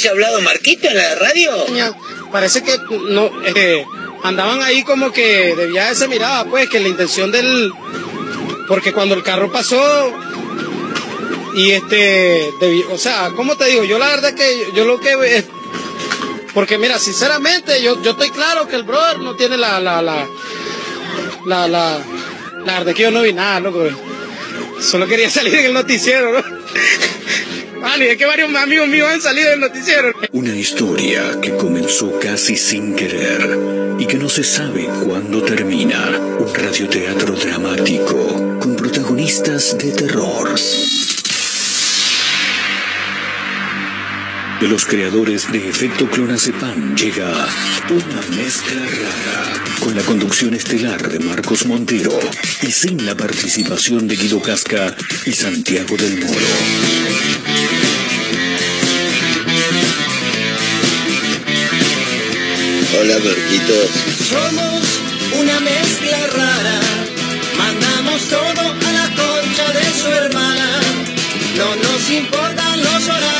haya hablado Marquito en la radio? Parece que no eh, andaban ahí como que de viaje se miraba, pues, que la intención del. Porque cuando el carro pasó. Y este. o sea, ¿cómo te digo? Yo la verdad que yo lo que. eh, porque mira, sinceramente, yo, yo estoy claro que el brother no tiene la. La, la, la, la, la verdad que yo no vi nada, loco. Solo quería salir en el noticiero, ¿no? Vale, es que varios amigos míos han salido del noticiero. Una historia que comenzó casi sin querer y que no se sabe cuándo termina. Un radioteatro dramático con protagonistas de terror. De los creadores de Efecto Clonazepam llega una mezcla rara con la conducción estelar de Marcos Montero y sin la participación de Guido Casca y Santiago del Moro. Hola, Marquitos. Somos una mezcla rara, mandamos todo a la concha de su hermana. No nos importan los horarios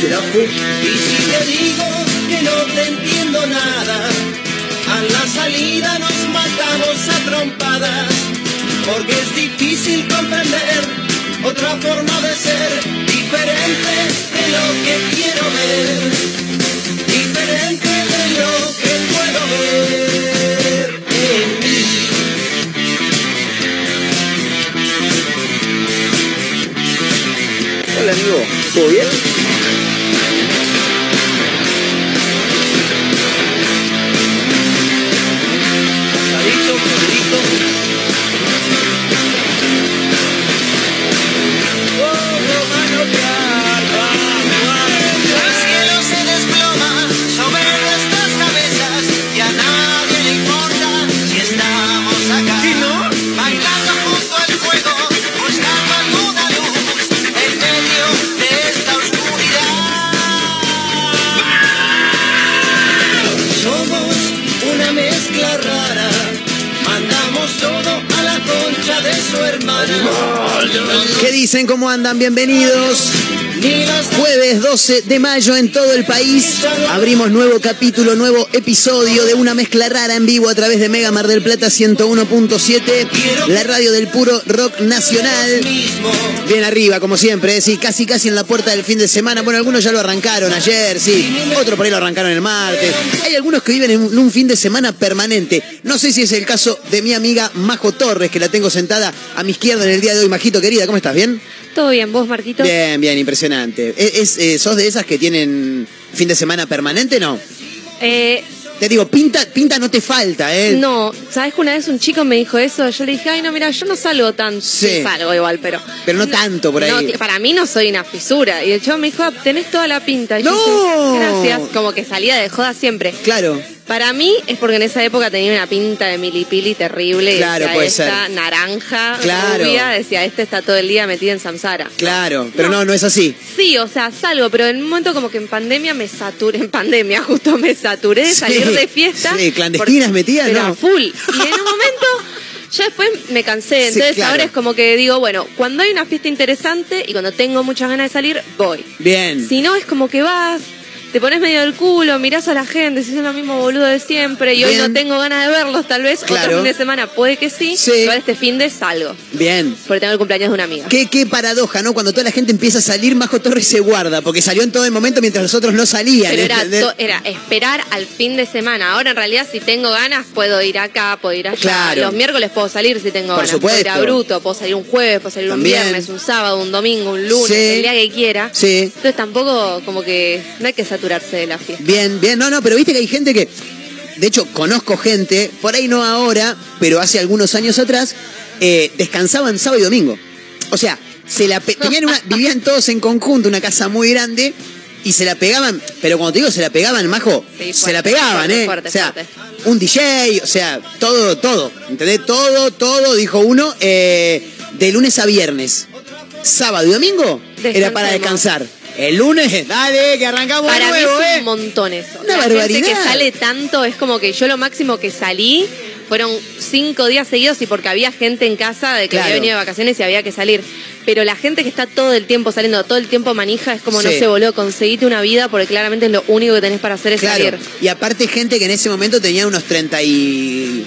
será pues? Y si te digo que no te entiendo nada, a la salida nos matamos a trompadas, porque es difícil comprender otra forma de ser, diferente de lo que quiero ver, diferente de lo que puedo ver en mí. Hola, amigo. ¿Todo bien? Dicen? ¿Cómo andan? Bienvenidos. Jueves 12 de mayo en todo el país. Abrimos nuevo capítulo, nuevo episodio de una mezcla rara en vivo a través de Mega Mar del Plata 101.7, la radio del puro rock nacional. Bien arriba, como siempre, ¿eh? sí, casi casi en la puerta del fin de semana. Bueno, algunos ya lo arrancaron ayer, sí, otros por ahí lo arrancaron el martes. Hay algunos que viven en un fin de semana permanente. No sé si es el caso de mi amiga Majo Torres, que la tengo sentada a mi izquierda en el día de hoy. Majito, querida, ¿cómo estás? ¿Bien? ¿Todo bien? ¿Vos, Marquito? Bien, bien, impresionante. ¿Es, es, eh, ¿Sos de esas que tienen fin de semana permanente? No. Eh, Te digo, pinta, pinta no te falta, ¿eh? no, ¿sabes que una vez un chico me dijo eso? Yo le dije, ay, no, mira, yo no salgo tanto. Sí. Salgo igual, pero. Pero no tanto por ahí. No, para mí no soy una fisura. Y el chico me dijo, "Ah, tenés toda la pinta. Y yo ¡No! dije, Gracias. Como que salía de joda siempre. Claro. Para mí es porque en esa época tenía una pinta de milipili terrible. Claro, decía, puede esta ser. naranja, Claro. rubia, decía, este está todo el día metido en Samsara. Claro, pero no, no es así. Sí, o sea, salgo, pero en un momento como que en pandemia me saturé, en pandemia justo me saturé de Sí, salir de fiesta. sí, clandestinas metidas, ¿no? full. Y en un momento ya después me cansé. Sí, Entonces claro. ahora es como que digo, bueno, cuando hay una fiesta interesante y cuando tengo muchas ganas de salir, voy. Bien. Si no, es como que vas, te pones medio del culo, mirás a la gente, si es lo mismo boludo de siempre y hoy no tengo ganas de verlos, tal vez Claro. otro fin de semana puede que sí, Sí. pero este fin de salgo. Bien. Porque tengo el cumpleaños de una amiga. Qué, qué paradoja, ¿no? Cuando toda la gente empieza a salir, Majo Torres se guarda, porque salió en todo el momento mientras los otros no salían. Pero era, ¿entendés? to- era esperar al fin de semana. Ahora en realidad si tengo ganas puedo ir acá, puedo ir allá. Claro. Los miércoles puedo salir si tengo Por ganas. Puedo ir a supuesto. Bruto, puedo salir un jueves, puedo salir También. un viernes, un sábado, un domingo, un lunes, Sí. el día que quiera. Sí. Entonces tampoco como que no hay que saturarse de la fiesta. Bien, bien, no, no, pero viste que hay gente que, de hecho, conozco gente, por ahí no ahora, pero hace algunos años atrás, eh, descansaban sábado y domingo. O sea, se la pe- tenían una, vivían todos en conjunto, una casa muy grande, y se la pegaban, pero cuando te digo se la pegaban, majo, Sí, se la pegaban, fuerte, ¿eh? fuerte, o sea, un DJ, o sea, todo, todo, ¿entendés? Todo, todo, dijo uno, eh, de lunes a viernes. Sábado y domingo era para descansar. El lunes, dale, que arrancamos de Para mí nuevo, es ¿eh? un montón eso. Una la gente barbaridad. que sale tanto es como que yo lo máximo que salí fueron cinco días seguidos y porque había gente en casa de que Claro. había venido de vacaciones y había que salir. Pero la gente que está todo el tiempo saliendo, todo el tiempo manija, es como no Sí. se voló, conseguite una vida porque claramente es lo único que tenés para hacer es Claro. salir. Y aparte gente que en ese momento tenía unos 30 y...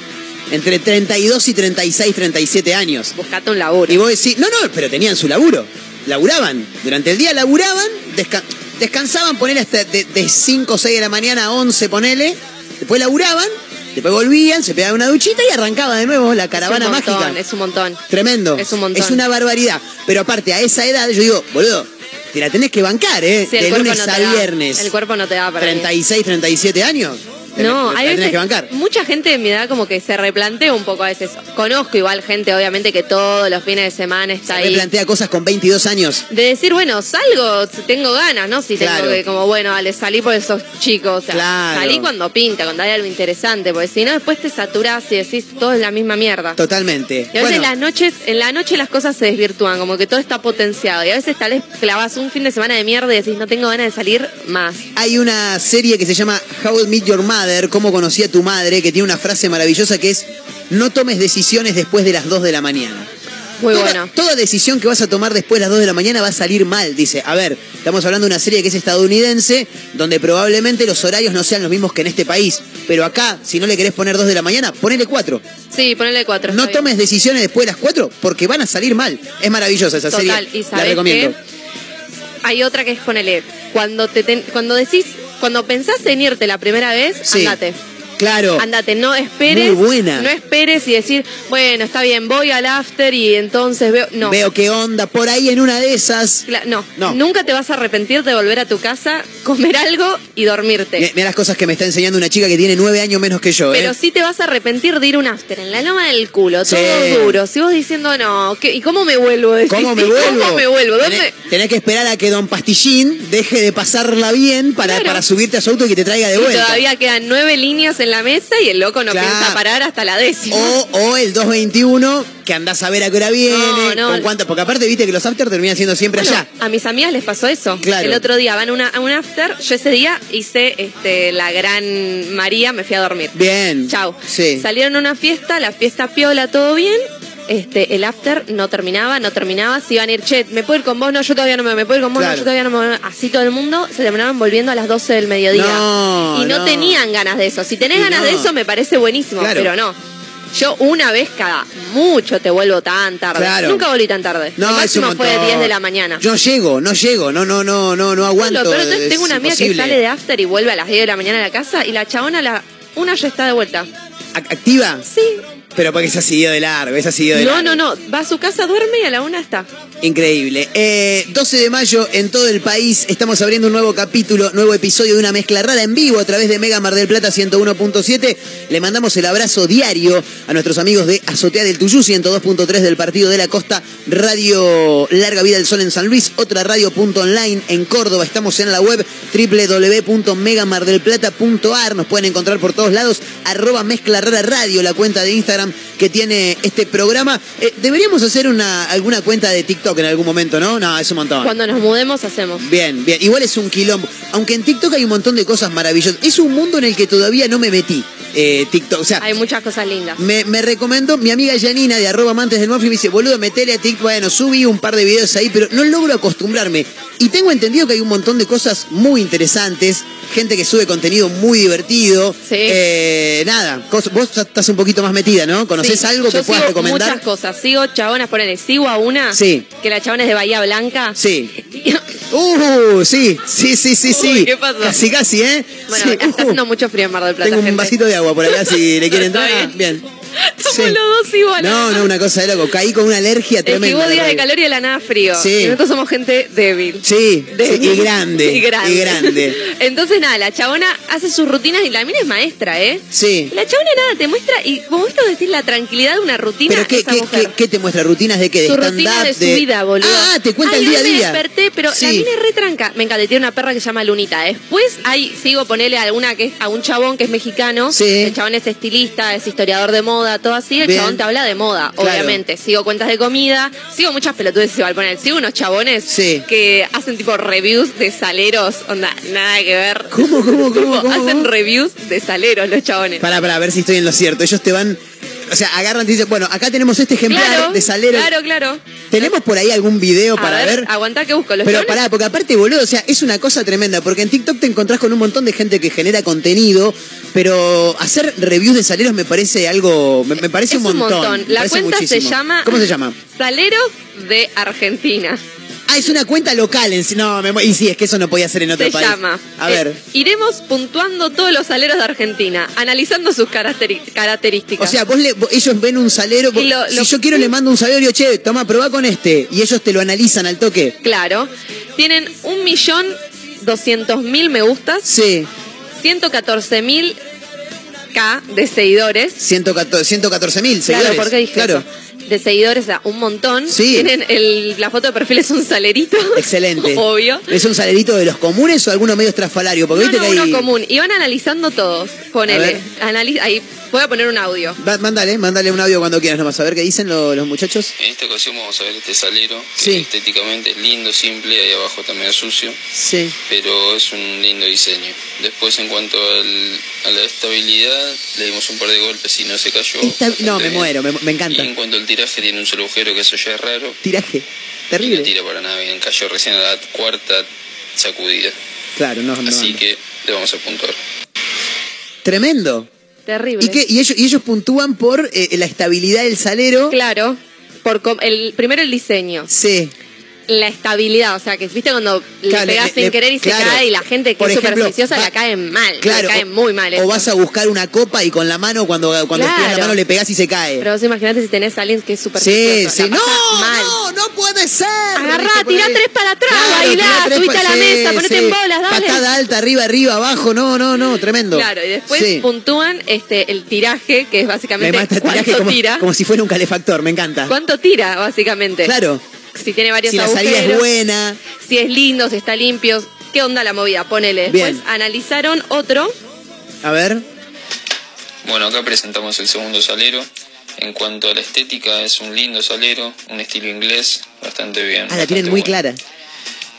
Entre 32 y 36, 37 años. Buscate un laburo. Y vos decís, no, no, pero tenían su laburo. Laburaban. Durante el día laburaban, desca- descansaban, ponele hasta de, de 5 o 6 de la mañana a 11, ponele. Después laburaban, después volvían, se pegaban una duchita y arrancaba de nuevo la caravana es un montón, mágica. Es un montón. Tremendo. Es un montón. Es una barbaridad. Pero aparte, a esa edad, yo digo, boludo, te la tenés que bancar, ¿eh? Sí, de lunes no a da. viernes. El cuerpo no te da para mí. 36, 37 años. No, hay veces, que bancar. mucha gente de mi edad como que se replantea un poco a veces. Conozco igual gente, obviamente, que todos los fines de semana está Se ahí. replantea cosas con 22 años. De decir, bueno, salgo tengo ganas, ¿no? Si Claro. tengo que, como, bueno, dale, salí por esos chicos. O sea, Claro. salí cuando pinta, cuando hay algo interesante, porque si no, después te saturás y decís, todo es la misma mierda. Totalmente. Y a veces Bueno, las noches, en la noche las cosas se desvirtúan, como que todo está potenciado. Y a veces tal vez clavas un fin de semana de mierda y decís, no tengo ganas de salir más. hay una serie que se llama How I Meet Your Mother, cómo conocí a tu madre, que tiene una frase maravillosa que es, no tomes decisiones después de las 2 de la mañana. Muy toda, bueno. Toda decisión que vas a tomar después de las 2 de la mañana va a salir mal, dice. A ver, estamos hablando de una serie que es estadounidense, donde probablemente los horarios no sean los mismos que en este país. Pero acá, si no le querés poner 2 de la mañana, ponele 4. Sí, ponele cuatro. No está bien. tomes decisiones después de las 4 porque van a salir mal. Es maravillosa esa Total, serie. y la recomiendo. hay otra que es ponele, cuando te ten- cuando decís, cuando pensás en irte la primera vez, Sí. andate. Claro. Andate, no esperes. Muy buena. No esperes y decir, bueno, está bien, voy al after y entonces veo. No. Veo qué onda. Por ahí en una de esas. Cla- no. No. nunca te vas a arrepentir de volver a tu casa, comer algo y dormirte. Mira las cosas que me está enseñando una chica que tiene nueve años menos que yo. ¿eh? Pero sí te vas a arrepentir de ir a un after en la loma del culo, Sí. todo duro. Si vos diciendo no, ¿qué- ¿y cómo me vuelvo? Decís, ¿Cómo me "¿Y vuelvo? ¿Cómo me vuelvo? ¿Dónde? Tenés, tenés que esperar a que Don Pastillín deje de pasarla bien para, Claro. para subirte a su auto y que te traiga de Y vuelta. todavía quedan nueve líneas en la mesa y el loco no Claro. piensa parar hasta la décima. O, o el 221, que andás a ver a qué hora viene, No, no. con cuánto. Porque aparte viste que los after terminan siendo siempre Bueno, allá. a mis amigas les pasó eso. Claro. El otro día van a, una- a un after, yo ese día hice este, la gran María, me fui a dormir. Bien. Chau. Sí. Salieron a una fiesta, la fiesta piola, todo bien. Este, el after no terminaba, no terminaba. Se iban a ir, che, ¿me puedo ir con vos? No, yo todavía no me, ¿me puedo ir con vos? Claro. No, yo todavía no me. Así todo el mundo se terminaban volviendo a las 12 del mediodía. No, y no, no. tenían ganas de eso. Si tenés Y ganas no. de eso, me parece buenísimo, Claro. pero no. Yo una vez cada mucho te vuelvo tan tarde. Claro. Nunca volví tan tarde. No, el máximo fue de montón. 10 de la mañana. Yo llego, no llego, no, no, no, no, no aguanto. Peor, entonces es tengo una amiga imposible. que sale de after y vuelve a las 10 de la mañana a la casa y la chabona la una ya está de vuelta. ¿Ac- ¿Activa? Sí. Pero porque se ha seguido de largo, esa seguido de No, largo. no, no. Va a su casa, duerme y a la una está. Increíble. Eh, 12 de mayo en todo el país estamos abriendo un nuevo capítulo, nuevo episodio de una mezcla rara en vivo a través de Mega Mar del Plata 101.7. Le mandamos el abrazo diario a nuestros amigos de Azotea del Tuyú 102.3 del Partido de la Costa, Radio Larga Vida del Sol en San Luis, otra radio.online en Córdoba. Estamos en la web www.megamardelplata.ar. Nos pueden encontrar por todos lados. Arroba Mezcla Rara Radio, la cuenta de Instagram que tiene este programa. Eh, deberíamos hacer una, alguna cuenta de TikTok en algún momento, ¿no? No, es un montón. Cuando nos mudemos hacemos. Bien, bien. Igual es un quilombo. Aunque en TikTok hay un montón de cosas maravillosas. Es un mundo en el que todavía no me metí. Eh, TikTok. O sea, Hay muchas cosas lindas. me, me recomendó mi amiga Janina de arroba amantes del muffin. Me dice, boludo, metele a TikTok. Bueno, subí un par de videos ahí, pero no logro acostumbrarme. Y tengo entendido que hay un montón de cosas muy interesantes. Gente que sube contenido muy divertido. Sí. Eh, nada, vos estás un poquito más metida, ¿no? ¿Conoces Sí, algo yo que puedas sigo recomendar? Muchas cosas. Sigo chabonas, ponele. Sigo a una. Sí. Que la chabona es de Bahía Blanca. Sí. Uh, sí, sí, sí, sí, sí. Uy, ¿qué pasó? Casi, casi, ¿eh? Bueno, Sí, está uh. haciendo mucho frío en Mar del Plata. Tengo un gente. vasito de agua por acá si le quieren entrar. Ah, bien. Sí. los dos iguales. No, no, una cosa de loco. Caí con una alergia Es que tremenda. vos días de calor y de la nada frío. Sí. Y nosotros somos gente débil. Sí, Débil. sí, y grande. Y grande. Y grande. Entonces, nada, la chabona hace sus rutinas y la mina es maestra, ¿eh? Sí. La chabona nada, te muestra, y como esto decir la tranquilidad de una rutina, ¿Pero qué, esa qué, mujer. qué, qué te muestra? ¿Rutinas de qué? ¿De su stand-up? rutina de su vida, boludo. Ah, te cuenta Ay, el día a hoy me día. desperté, pero la mina es re tranca. Me encanta, tiene una perra que se llama Lunita. Después ahí sigo ponerle alguna que es a un chabón que es mexicano. Sí. El chabón es estilista, es historiador de moda, todo así. El Bien. chabón te habla de moda, Claro. obviamente. Sigo cuentas de comida, sigo muchas pelotudes igual poner. Sigo unos chabones Sí. que hacen tipo reviews de saleros. Onda, nada que ver. ¿Cómo, cómo, cómo, Hacen cómo? reviews de saleros los chabones. Para, para ver si estoy en lo cierto. Ellos te van. O sea, agarran y dicen, bueno, acá tenemos este ejemplar Claro, de salero. claro, claro. ¿Tenemos por ahí algún video A para ver, ver? aguantá que busco. Los Pero chabones- pará, porque aparte, boludo, o sea, es una cosa tremenda, porque en TikTok te encontrás con un montón de gente que genera contenido, pero hacer reviews de saleros me parece algo, me, me parece Es un montón. me La parece cuenta se llama. ¿Cómo se llama? Saleros de Argentina. Ah, es una cuenta local en. No, me y sí, es que eso no podía ser en otro Se país. llama. A eh, ver. iremos puntuando todos los saleros de Argentina, analizando sus características. O sea, vos le- ellos ven un salero. vos- Y lo- si yo quiero, le mando un salero y digo, che, toma, probá con este. Y ellos te lo analizan al toque. claro. Tienen un millón doscientos mil me gustas, Sí, 114 mil K de seguidores. 114 mil Claro, seguidores. ¿por qué dije Claro. eso? De seguidores, o sea, un montón. Sí. Tienen el, la foto de perfil es un salerito. Excelente. Obvio. ¿Es un salerito de los comunes o alguno medio estrafalario? Porque No, viste no, que hay. uno común. Y van analizando todos. Ponele. ver. Anali- ahí, voy a poner un audio. Va- mándale, mándale un audio cuando quieras nomás. A ver qué dicen lo- los muchachos. En esta ocasión vamos a ver este salero, que Sí. estéticamente es lindo, simple, ahí abajo también es sucio, Sí. pero es un lindo diseño. Después en cuanto al- a la estabilidad, le dimos un par de golpes y no se cayó. Esta- no, me bien. muero, me, me encanta. Y en cuanto al tiraje, tiene un solo agujero, que eso ya es raro. Tiraje. Y no Terrible. tira para nada bien, cayó recién a la cuarta sacudida. Claro, no, no. Así que le vamos a puntuar. Tremendo. Terrible. ¿Y, qué? y, ellos, y ellos puntúan por eh, la estabilidad del salero. Claro. Por com- el, primero el diseño. Sí. La estabilidad. O sea, que viste cuando Claro, le pegas le- sin le- querer y claro. se cae y la gente que Por es supersticiosa la cae mal. Claro. La cae muy mal. O vas a buscar una copa y con la mano, cuando, cuando Claro. la mano le pegás y se cae. Pero vos imaginate si tenés a alguien que es sí, supersticioso. sí. la No, mal. no, no puede ser. Agarrá, tirá tres para atrás, bailá, subite a la sí, mesa, ponete sí. en bolas, dale. Patada alta, arriba, arriba, abajo. No, no, no, tremendo. Claro, y después Sí. puntúan este el tiraje, que es Me básicamente cuánto como, tira. como si fuera un calefactor, me encanta. ¿Cuánto tira, básicamente? Claro. Si tiene varios Si la salida es agujeros, buena. si es lindo, si está limpio. ¿Qué onda la movida? Ponele. Después Bien. analizaron otro. A ver. Bueno, acá presentamos el segundo salero. En cuanto a la estética, es un lindo salero, un estilo inglés, bastante bien. Ah, la tienen muy bueno. clara.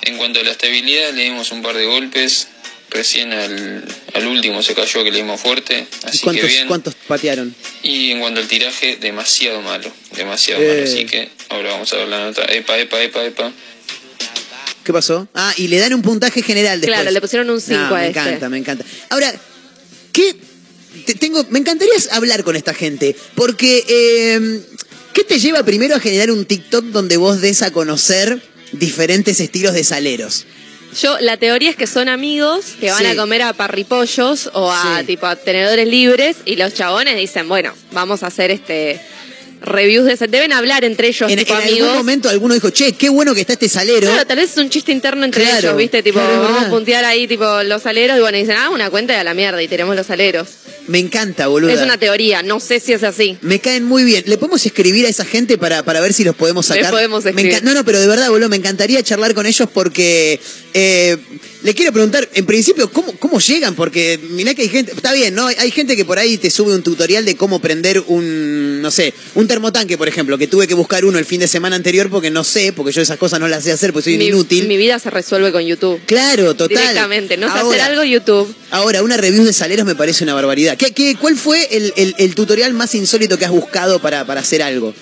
En cuanto a la estabilidad, le dimos un par de golpes. Recién al, al último se cayó que le dimos fuerte, ¿Y así que cuántos, bien. cuántos patearon? Y en cuanto al tiraje, demasiado malo, demasiado Eh. malo. Así que ahora vamos a ver la nota. Epa, epa, epa, epa. ¿Qué pasó? Ah, y le dan un puntaje general después. Claro, le pusieron un cinco No, a me este. encanta, me encanta. Ahora, ¿qué te- tengo? Me encantaría hablar con esta gente, porque eh, ¿qué te lleva primero a generar un TikTok donde vos des a conocer diferentes estilos de saleros? Yo, la teoría es que son amigos que van Sí. a comer a parripollos o a Sí. tipo a tenedores libres y los chabones dicen, bueno, vamos a hacer este reviews de ese. Deben hablar entre ellos, En, tipo en amigos. algún momento alguno dijo, che, qué bueno que está este salero. Claro, tal vez es un chiste interno entre Claro, ellos, ¿viste? Tipo, claro, vamos a puntear ahí, tipo, los aleros y bueno, dicen, ah, una cuenta de la mierda y tenemos los aleros. Me encanta, boludo. Es una teoría, no sé si es así. Me caen muy bien. ¿Le podemos escribir a esa gente para, para ver si los podemos Les sacar? podemos Me escribir. No, no, pero de verdad, boludo, me encantaría charlar con ellos porque eh, le quiero preguntar, en principio, ¿cómo, ¿cómo llegan? Porque mirá que hay gente, está bien, ¿no? Hay- Hay gente que por ahí te sube un tutorial de cómo prender un, no sé, un termotanque, por ejemplo, que tuve que buscar uno el fin de semana anterior porque no sé, porque yo esas cosas no las sé hacer porque soy un Mi, inútil. mi vida se resuelve con YouTube. Claro, total. Directamente, no sé hacer algo YouTube. Ahora, una review de saleros me parece una barbaridad. ¿Qué, qué, cuál fue el, el- el tutorial más insólito que has buscado para, para hacer algo?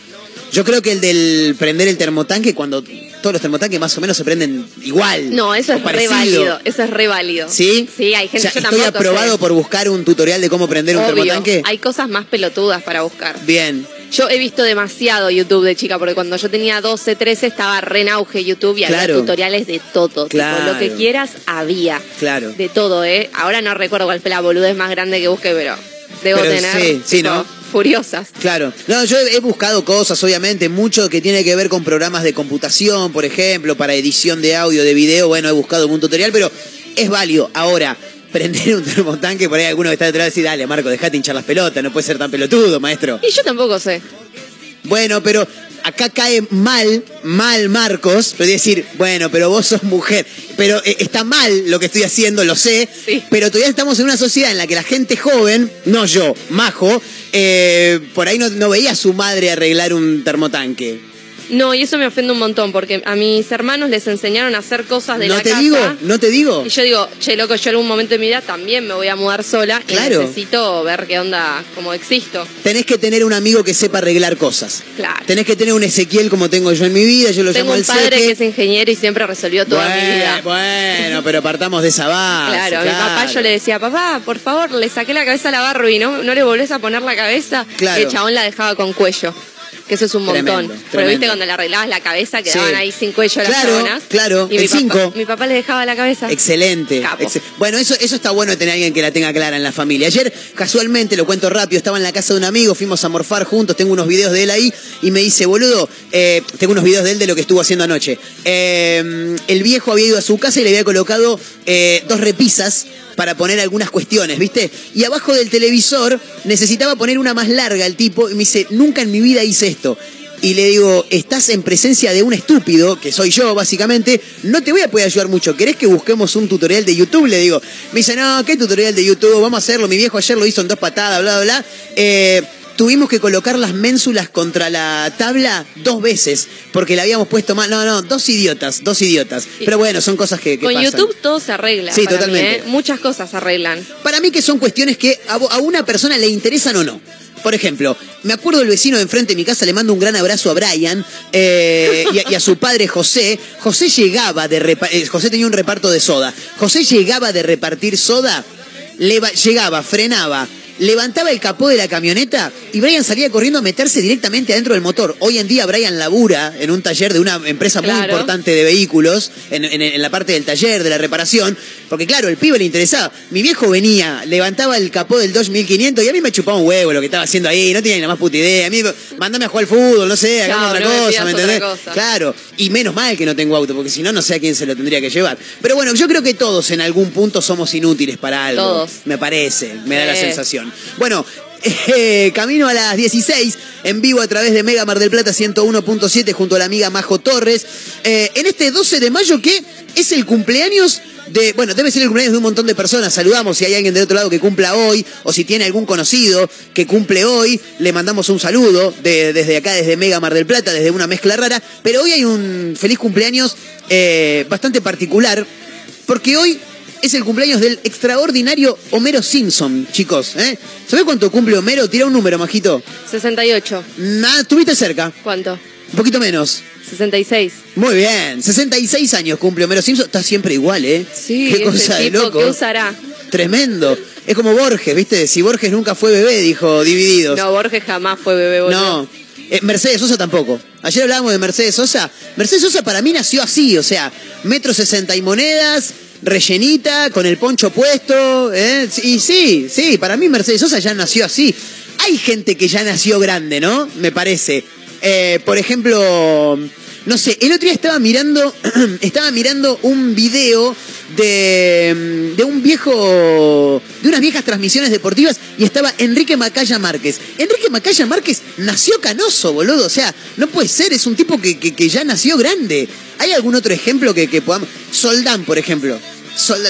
Yo creo que el del prender el termotanque, cuando todos los termotanques más o menos se prenden igual. No, eso es re válido. Eso es re válido. ¿Sí? Sí, hay gente, O sea, yo estoy aprobado sé. por buscar un tutorial de cómo prender un Obvio, termotanque. hay cosas más pelotudas para buscar. Bien. Yo he visto demasiado YouTube de chica, porque cuando yo tenía 12, 13 estaba re en auge YouTube y Claro. había tutoriales de todo. tipo, Claro. lo que quieras había. Claro. De todo, ¿eh? Ahora no recuerdo cuál fue la boludez más grande que busqué, pero debo Pero tener sí, sí, tipo, ¿no? furiosas. Claro. No, yo he he buscado cosas, obviamente, mucho que tiene que ver con programas de computación, por ejemplo, para edición de audio, de video. Bueno, he buscado algún tutorial, pero es válido. Ahora, prender un termotanque, por ahí alguno que está detrás y decir, dale, Marco, dejate hinchar las pelotas, no puede ser tan pelotudo, maestro. Y yo tampoco sé. Bueno, pero acá cae mal, mal Marcos, pero decir, bueno, pero vos sos mujer, pero eh, está mal lo que estoy haciendo, lo sé, Sí. pero todavía estamos en una sociedad en la que la gente joven, no yo, majo, eh, por ahí no, no veía a su madre arreglar un termotanque. No, y eso me ofende un montón, porque a mis hermanos les enseñaron a hacer cosas de no la te casa. digo, no te digo. Y yo digo, che, loco, yo en algún momento de mi vida también me voy a mudar sola Claro. y necesito ver qué onda, cómo existo. Tenés que tener un amigo que sepa arreglar cosas. Claro. Tenés que tener un Ezequiel como tengo yo en mi vida, yo lo Tengo llamo un el padre Seque. que es ingeniero y siempre resolvió toda bueno, mi vida. Bueno, pero partamos de esa base. Claro, a mi papá yo le decía, papá, por favor, le saqué la cabeza a la Barbie, ¿no? ¿No le volvés a poner la cabeza? Claro. Y el chabón la dejaba con cuello. Que eso es un montón. Tremendo, viste cuando le arreglabas la cabeza quedaban Sí. ahí sin cuello las Claro, chabonas. claro, Y el mi papá- cinco. Mi papá le dejaba la cabeza. Excelente. Bueno, eso, eso está bueno de tener a alguien que la tenga clara en la familia. Ayer, casualmente, lo cuento rápido, estaba en la casa de un amigo, fuimos a morfar juntos, tengo unos videos de él ahí, y me dice, boludo, eh, tengo unos videos de él de lo que estuvo haciendo anoche. Eh, el viejo había ido a su casa y le había colocado eh, dos repisas para poner algunas cuestiones, ¿viste? Y abajo del televisor necesitaba poner una más larga el tipo, y me dice, nunca en mi vida hice esto. Y le digo, estás en presencia de un estúpido, que soy yo básicamente, no te voy a poder ayudar mucho. ¿Querés que busquemos un tutorial de YouTube? Le digo, me dice, no, ¿qué tutorial de YouTube? Vamos a hacerlo. Mi viejo ayer lo hizo en dos patadas, bla, bla, bla. Eh, tuvimos que colocar las ménsulas contra la tabla dos veces, porque la habíamos puesto mal. No, no, dos idiotas, dos idiotas. Pero bueno, son cosas que, que Con pasan. YouTube todo se arregla. Sí, para mí, totalmente. ¿eh? Muchas cosas se arreglan. Para mí que son cuestiones que a, una persona le interesan o no. Por ejemplo, me acuerdo el vecino de enfrente de mi casa, le mando un gran abrazo a Brian eh, y, a, y a su padre José. José llegaba de repa- eh, José tenía un reparto de soda. José llegaba de repartir soda, leva- llegaba, frenaba, levantaba el capó de la camioneta y Brian salía corriendo a meterse directamente adentro del motor. Hoy en día Brian labura en un taller de una empresa muy Claro. importante de vehículos, en, en- en la parte del taller, de la reparación, porque claro, el pibe le interesaba. Mi viejo venía, levantaba el capó del Dodge 1500 y a mí me chupaba un huevo lo que estaba haciendo ahí, no tenía ni la más puta idea. A mí, mándame a jugar al fútbol, no sé, hagamos Claro, otra no cosa, ¿me entendés? cosa. Claro, y menos mal que no tengo auto, porque si no, no sé a quién se lo tendría que llevar. Pero bueno, yo creo que todos en algún punto somos inútiles para algo. Todos. Me parece, me da la sensación. Bueno, eh, camino a las 16, en vivo a través de Mega Mar del Plata 101.7 junto a la amiga Majo Torres. Eh, en este 12 de mayo que es el cumpleaños de, bueno, debe ser el cumpleaños de un montón de personas. Saludamos si hay alguien del otro lado que cumpla hoy o si tiene algún conocido que cumple hoy, le mandamos un saludo de- desde acá, desde Mega Mar del Plata, desde una mezcla rara. Pero hoy hay un feliz cumpleaños eh, bastante particular porque hoy es el cumpleaños del extraordinario Homero Simpson, chicos. ¿eh? ¿Sabés cuánto cumple Homero? Tira un número, majito. 68. Nada, estuviste cerca. ¿Cuánto? Un poquito menos. 66. Muy bien. 66 años cumple Homero Simpson. Está siempre igual, ¿eh? Sí, Qué ese cosa de loco. que usará. Tremendo. Es como Borges, ¿viste? Si Borges nunca fue bebé, dijo Divididos. No, Borges jamás fue bebé, boludo. No. Eh, Mercedes Sosa tampoco. Ayer hablábamos de Mercedes Sosa. Mercedes Sosa para mí nació así, o sea, metro sesenta y monedas, rellenita, con el poncho puesto. ¿eh? Y sí, sí, para mí Mercedes Sosa ya nació así. Hay gente que ya nació grande, ¿no? Me parece. Eh, por ejemplo, no sé, el otro día estaba mirando, estaba mirando un video de, de un viejo, de unas viejas transmisiones deportivas y estaba Enrique Macaya Márquez. Enrique Macaya Márquez nació canoso, boludo. O sea, no puede ser, es un tipo que, que- que ya nació grande. ¿Hay algún otro ejemplo que, que podamos? Soldán, por ejemplo.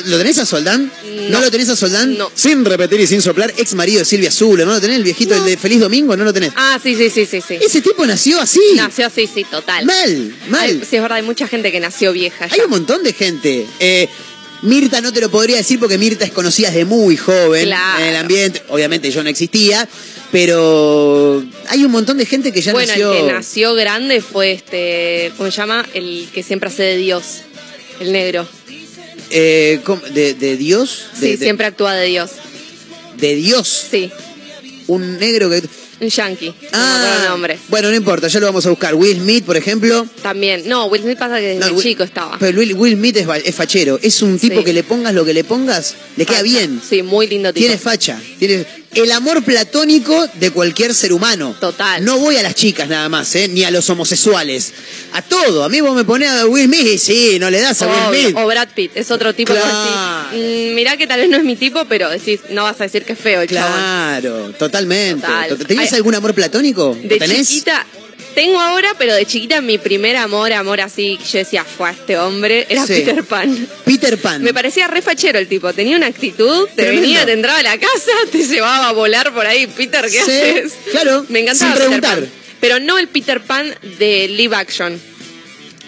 ¿Lo tenés a Soldán? No. lo tenés a Soldán? No. Sin repetir y sin soplar, ex marido de Silvia Zulo. ¿No lo tenés? El viejito, el de Feliz Domingo, ¿no lo tenés? Ah, sí, sí, sí, sí, sí. Ese tipo nació así. Nació así, sí, total. Mal, mal. Sí, es verdad, hay mucha gente que nació vieja ya. Hay un montón de gente. Eh, Mirta no te lo podría decir porque Mirta es conocida desde muy joven Claro. en el ambiente. Obviamente yo no existía, pero hay un montón de gente que ya bueno, nació. el que nació grande fue este, ¿cómo se llama? El que siempre hace de Dios, el negro. Eh, de, de Dios. De, Sí, de- siempre actúa de Dios. de Dios. Sí. Un negro que. Un yankee. Ah, nombre. Bueno, no importa, ya lo vamos a buscar. Will Smith, por ejemplo. También. No, Will Smith pasa que desde No, Will- chico estaba. Pero Will, Will Smith es, es fachero. Es un tipo Sí. que le pongas lo que le pongas, le queda bien. Sí, muy lindo tipo. Tiene facha. Tiene el amor platónico de cualquier ser humano. Total. No voy a las chicas nada más, ¿eh? ni a los homosexuales. A todo. A mí vos me ponés a Will Smith y sí, no le das a Will. Smith. O Brad Pitt, es otro tipo Claro. que decís, mm, mirá que tal vez no es mi tipo, pero decís, no vas a decir que es feo el chabón. Claro, totalmente. Total. ¿Tenías Ay- algún amor platónico? ¿Lo De tenés? chiquita, tengo ahora, pero de chiquita mi primer amor, amor así, yo decía, fue a este hombre, era Sí. Peter Pan. Peter Pan. Me parecía re fachero el tipo, tenía una actitud, te Tremendo. venía, te entraba a la casa, te llevaba a volar por ahí, Peter, ¿qué Sí, haces? claro, Me encantaba sin Peter preguntar. Pan. Pero no el Peter Pan de live action.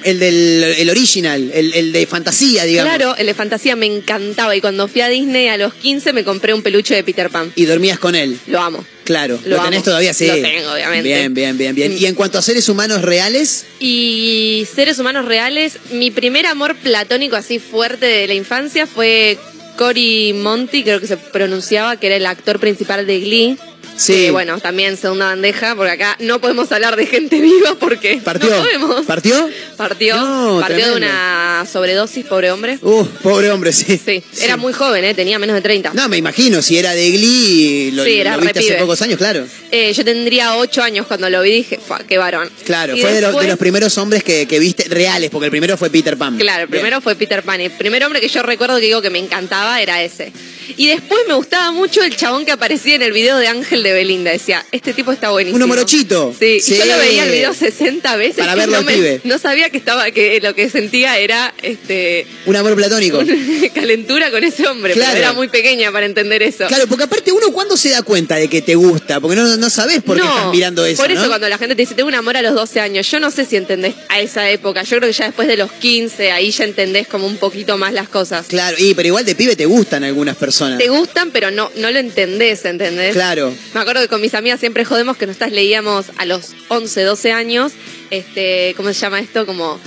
El del el original, el, el de fantasía, digamos. Claro, el de fantasía me encantaba y cuando fui a Disney a los 15 me compré un peluche de Peter Pan. Y dormías con él. Lo amo. Claro. Lo ¿Lo, tenés amo. todavía? Sí. Lo tengo, obviamente. Bien, bien, bien, bien. Y en cuanto a seres humanos reales, Y seres humanos reales, mi primer amor platónico así fuerte de la infancia fue Cory Monty, creo que se pronunciaba, que era el actor principal de Glee. Sí. Que, bueno, también segunda bandeja, porque acá no podemos hablar de gente viva porque partió. no podemos. ¿Partió? Partió, No, partió de una sobredosis, pobre hombre. Uh, pobre hombre, sí. Sí, era muy joven, ¿eh? tenía menos de 30. No, me imagino, si era de Glee, lo, Sí, era lo viste hace pocos años, claro. Eh, yo tendría 8 años cuando lo vi y dije, "Fua, qué varón. Claro, Y fue de los, de después- los primeros hombres que, que viste reales, porque el primero fue Peter Pan. Claro, el Bien. primero fue Peter Pan. El primer hombre que yo recuerdo que digo que me encantaba era ese. Y después me gustaba mucho el chabón que aparecía en el video de Ángel de Belinda. Decía, este tipo está buenísimo. Uno morochito. Sí, Sí. yo lo veía el video 60 veces. Para verlo no, me- pibe. no sabía que estaba que lo que sentía era este Un amor platónico. calentura con ese hombre. Claro. Pero era muy pequeña para entender eso. Claro, porque aparte uno cuando se da cuenta de que te gusta, porque no, no sabes por qué estás mirando eso. Por eso ¿no? cuando la gente te dice, tengo un amor a los 12 años, yo no sé si entendés a esa época. Yo creo que ya después de los 15, ahí ya entendés como un poquito más las cosas. Claro, y pero igual de pibe te gustan algunas personas. Te gustan, pero no, no lo entendés, ¿entendés? Claro. Me acuerdo que con mis amigas siempre jodemos que nosotras leíamos a los 11, 12 años, este, ¿cómo se llama esto? Como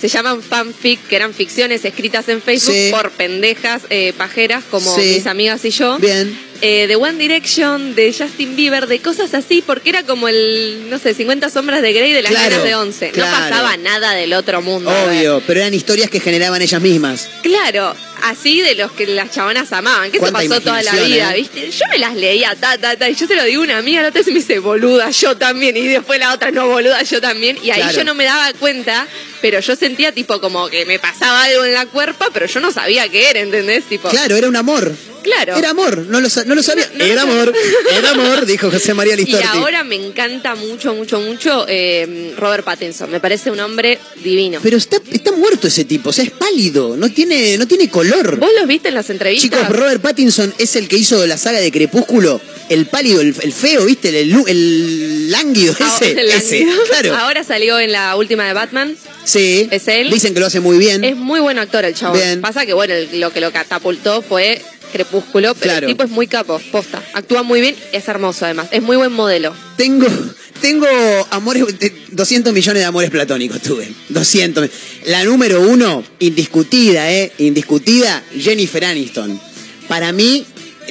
se llaman fanfic, que eran ficciones escritas en Facebook Sí. por pendejas eh, pajeras como Sí. mis amigas y yo. Bien. Eh, de One Direction, de Justin Bieber, de cosas así, porque era como el, no sé, 50 sombras de Grey de las Claro, nenas de 11. claro. No pasaba nada del otro mundo. Obvio, pero eran historias que generaban ellas mismas. Claro, así de los que las chabonas amaban, eso Cuánta pasó toda la vida, ¿eh? ¿viste? Yo me las leía, ta, ta, ta, y yo se lo digo a una amiga, la otra vez me dice, boluda, yo también, y después la otra, no, boluda, yo también, y ahí Claro. yo no me daba cuenta, pero yo sentía tipo como que me pasaba algo en la cuerpa, pero yo no sabía qué era, ¿entendés? Tipo, Claro, era un amor. Claro. Era amor, no lo, sa- no lo sabía. No, era amor, era amor, dijo José María Y Listorti. ahora me encanta mucho, mucho, mucho eh, Robert Pattinson. Me parece un hombre divino. Pero está, está muerto ese tipo, o sea, es pálido, no tiene, no tiene color. ¿Vos los viste en las entrevistas? Chicos, Robert Pattinson es el que hizo la saga de Crepúsculo, el pálido, el, el feo, ¿viste? El, el, el lánguido, Ah, ese, el ese. Claro. Ahora salió en la última de Batman. Sí. ¿Es él? Dicen que lo hace muy bien. Es muy buen actor el. Bien. Pasa que, bueno, lo que lo catapultó fue Crepúsculo, pero Claro. el tipo es muy capo, posta. Actúa muy bien, es hermoso además. Es muy buen modelo. Tengo, tengo amores, de- 200 millones de amores platónicos tuve. 200. La número uno, indiscutida, ¿eh? Indiscutida, Jennifer Aniston. Para mí,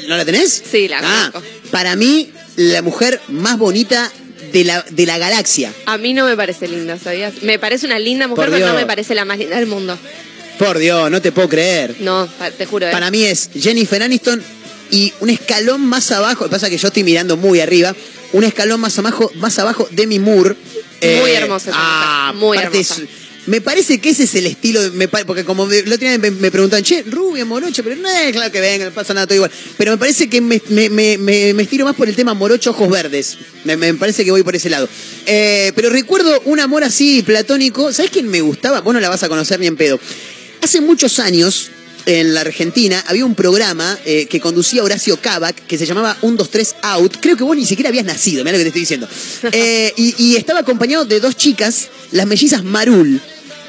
¿no la tenés? Sí, la Ah. Para mí, la mujer más bonita de la, de la galaxia. A mí no me parece linda, ¿sabías? Me parece una linda mujer, pero no me parece la más linda del mundo. Por Dios, no te puedo creer. No, te juro. ¿eh? Para mí es Jennifer Aniston y un escalón más abajo, lo que pasa es que yo estoy mirando muy arriba, un escalón más abajo, más abajo Demi Moore. Muy hermosa esa ah, muy hermosa. me parece que ese es el estilo, de- me pa- porque como me, otra vez me, me preguntan, che, rubia, morocha, pero no es claro que venga, no pasa nada, todo igual. Pero me parece que me, me, me, me- me estiro más por el tema morocho, ojos verdes. Me, me parece que voy por ese lado. Eh, pero recuerdo un amor así platónico, ¿sabes quién me gustaba? Vos no la vas a conocer ni en pedo. Hace muchos años, en la Argentina, había un programa eh, que conducía Horacio Cabac que se llamaba 1, 2, 3 Out. Creo que vos ni siquiera habías nacido, mira lo que te estoy diciendo. Eh, y, y estaba acompañado de dos chicas, las mellizas Marul.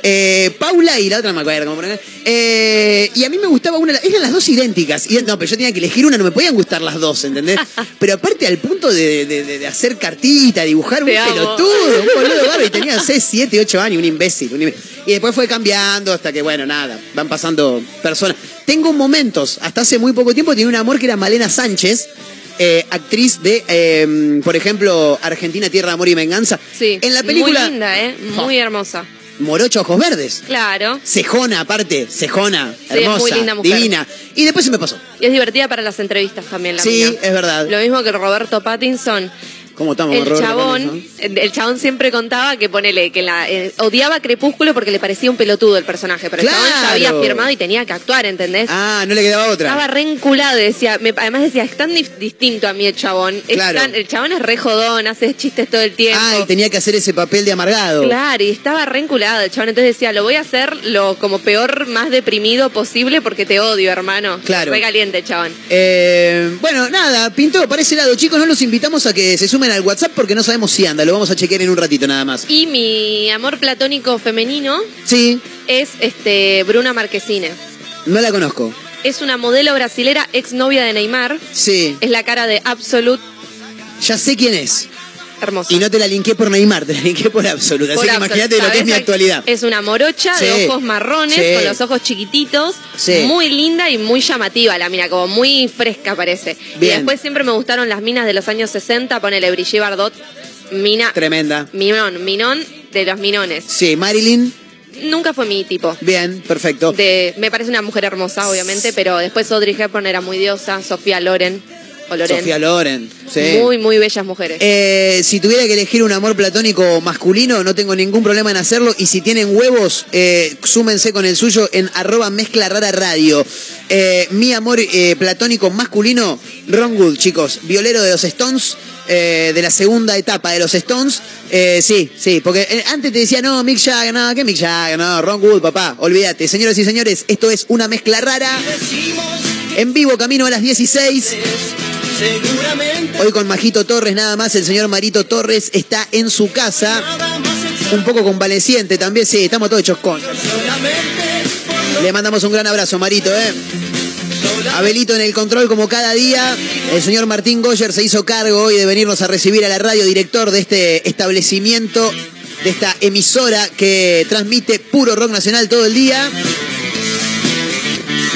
Eh, Paula y la otra no me acuerdo cómo. Eh, y a mí me gustaba una, eran las dos idénticas. Y, no, pero yo tenía que elegir una, no me podían gustar las dos, ¿entendés? Pero aparte al punto de, de- de- de hacer cartita, dibujar un Te amo. pelotudo, un boludo bárbaro, y tenía 6, 7, 8 años, un imbécil, un imbécil. Y después fue cambiando hasta que, bueno, nada, van pasando personas. Tengo momentos, hasta hace muy poco tiempo tenía un amor que era Malena Sánchez, eh, actriz de, eh, por ejemplo, Argentina, Tierra, Amor y Venganza. Sí. En la película. Muy linda, ¿eh? Muy hermosa. Morocho Ojos Verdes. Claro. Cejona, aparte, cejona, Sí, es hermosa, muy linda mujer. divina. Y después se me pasó. Y es divertida para las entrevistas también, la Sí, es verdad. Lo mismo que Roberto Pattinson. ¿Cómo estamos, El Roberto chabón, el chabón siempre contaba que ponele, que la, eh, odiaba Crepúsculo porque le parecía un pelotudo el personaje, pero el chabón ya había firmado y tenía que actuar, ¿entendés? Ah, no le quedaba otra. Estaba re enculado decía, me- además decía, es tan distinto a mí el chabón. Claro. tan- el chabón es re jodón, hace chistes todo el tiempo. Ah, y tenía que hacer ese papel de amargado. Claro, y estaba re enculado el chabón. Entonces decía, lo voy a hacer lo como peor, más deprimido posible porque te odio, hermano. Claro. Re caliente chabón. Eh, bueno, nada, pintó para ese lado. Chicos, no los invitamos a que se sumen al WhatsApp porque no sabemos si anda. Lo vamos a chequear en un ratito nada más. Y mi amor platónico femenino Sí, es este Bruna Marquesine. no la conozco. Es una modelo brasilera, exnovia de Neymar. Sí, Es la cara de Absolute ya sé quién es. Hermosa. Y no te la linké por Neymar, te la linké por Absoluta. Así que imagínate lo que es mi actualidad. Es una morocha Sí. de ojos marrones, Sí. con los ojos chiquititos, Sí. muy linda y muy llamativa la mina, como muy fresca parece. Y Bien. después siempre me gustaron las minas de los años 60, ponele Brigitte Bardot, mina, Tremenda. minón, minón de los minones. Sí, Marilyn, Nunca fue mi tipo. bien, perfecto. De, me parece una mujer hermosa, obviamente, pero después Audrey Hepburn era muy diosa, Sofía Loren, o Loren. Sofía Loren, sí. Muy, muy bellas mujeres. Eh, si tuviera que elegir un amor platónico masculino, no tengo ningún problema en hacerlo. Y si tienen huevos, eh, súmense con el suyo en arroba mezcla rara radio. Eh, mi amor eh, platónico masculino, Ron Wood, chicos. Violero de los Stones, eh, de la segunda etapa de los Stones. Eh, sí, sí, porque antes te decía, no, Mick Jagger, no, ¿qué Mick Jagger? No, Ron Wood, papá, olvídate. Señoras y señores, esto es una mezcla rara. En vivo, camino a las 16. Seguramente Hoy con Majito Torres nada más, el señor Marito Torres está en su casa, un poco convaleciente también, sí, estamos todos hechos con. Le mandamos un gran abrazo, Marito, ¿eh? Abelito en el control como cada día. El señor Martín Goyer se hizo cargo hoy de venirnos a recibir a la radio, director de este establecimiento, de esta emisora que transmite puro rock nacional todo el día.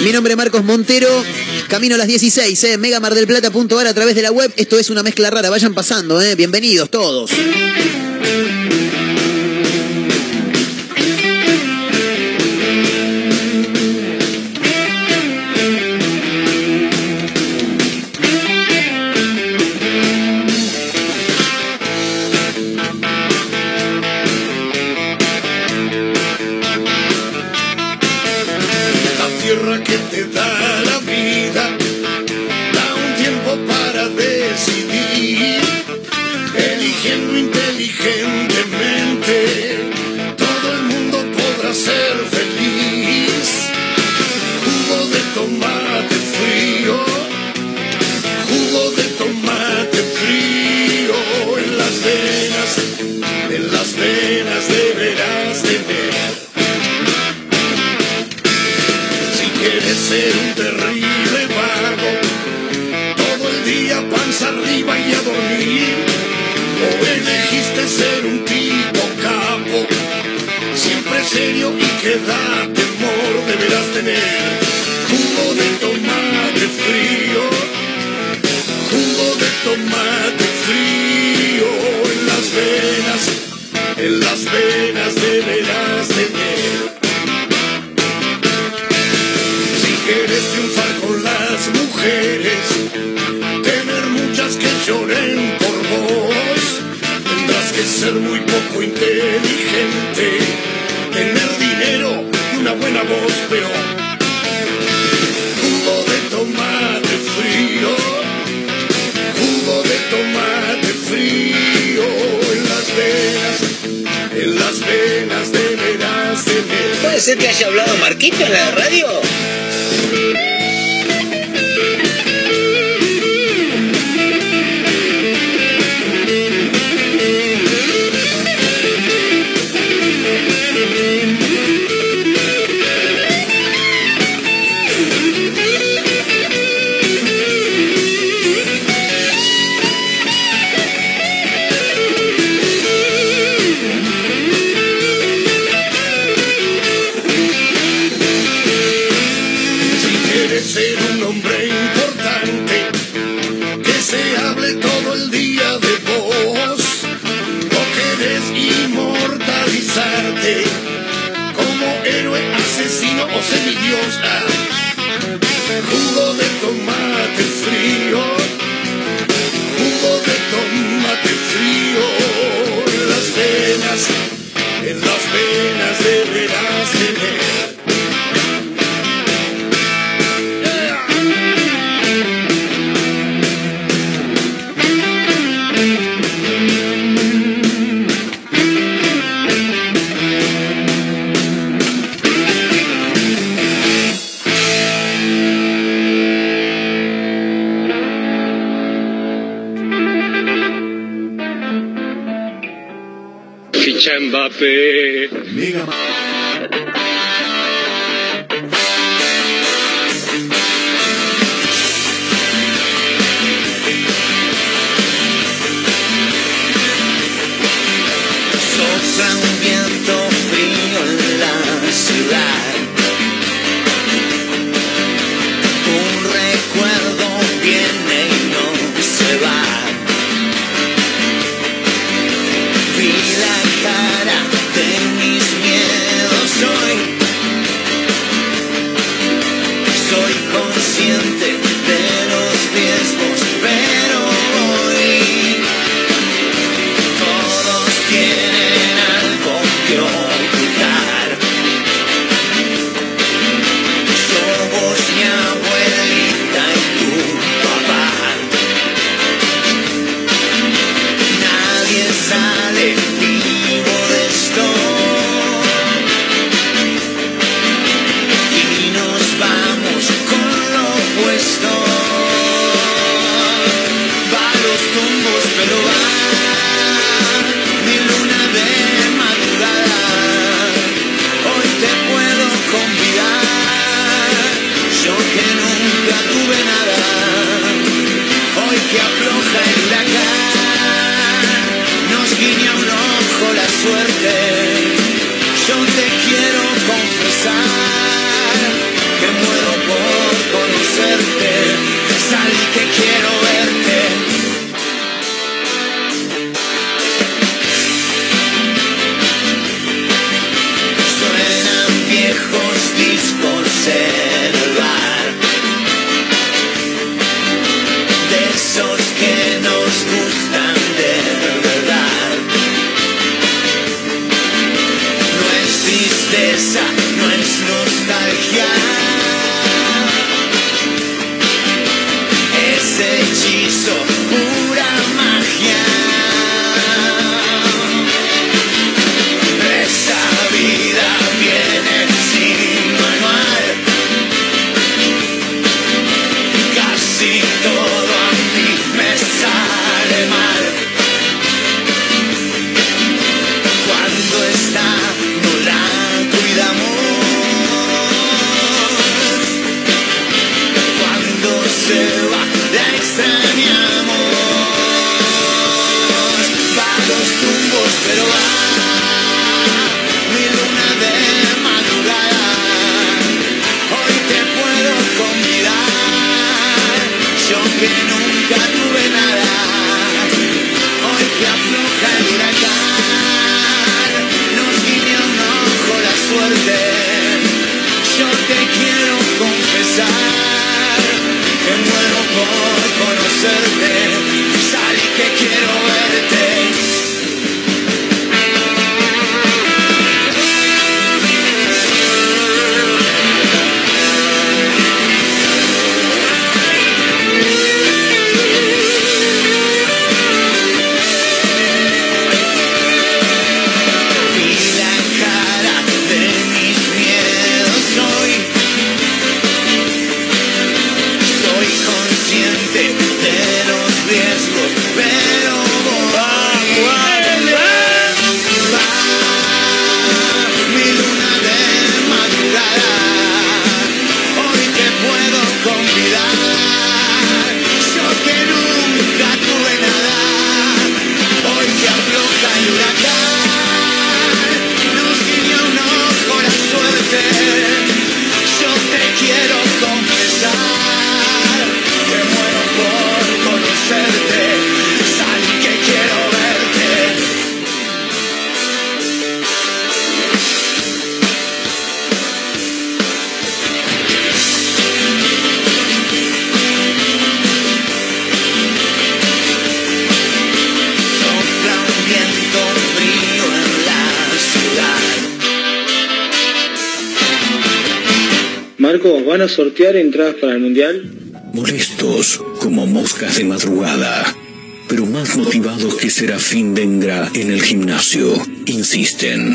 Mi nombre es Marcos Montero. Camino a las 16, eh, megamardelplata.ar a través de la web. Esto es una mezcla rara. Vayan pasando, eh. Bienvenidos todos. Inteligente, tener dinero y una buena voz, pero jugo de tomate frío, jugo de tomate frío en las venas, en las venas deberás tener. ¿Puede ser que haya hablado Marquito en la radio? Ficha sortear entradas para el Mundial? Molestos como moscas de madrugada, pero más motivados que Serafín Dengra en el gimnasio, insisten.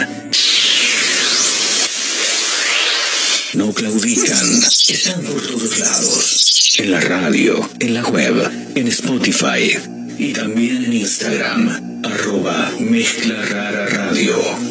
No claudican, están por todos lados. En la radio, en la web, en Spotify y también en Instagram. Arroba Mezcla Rara Radio.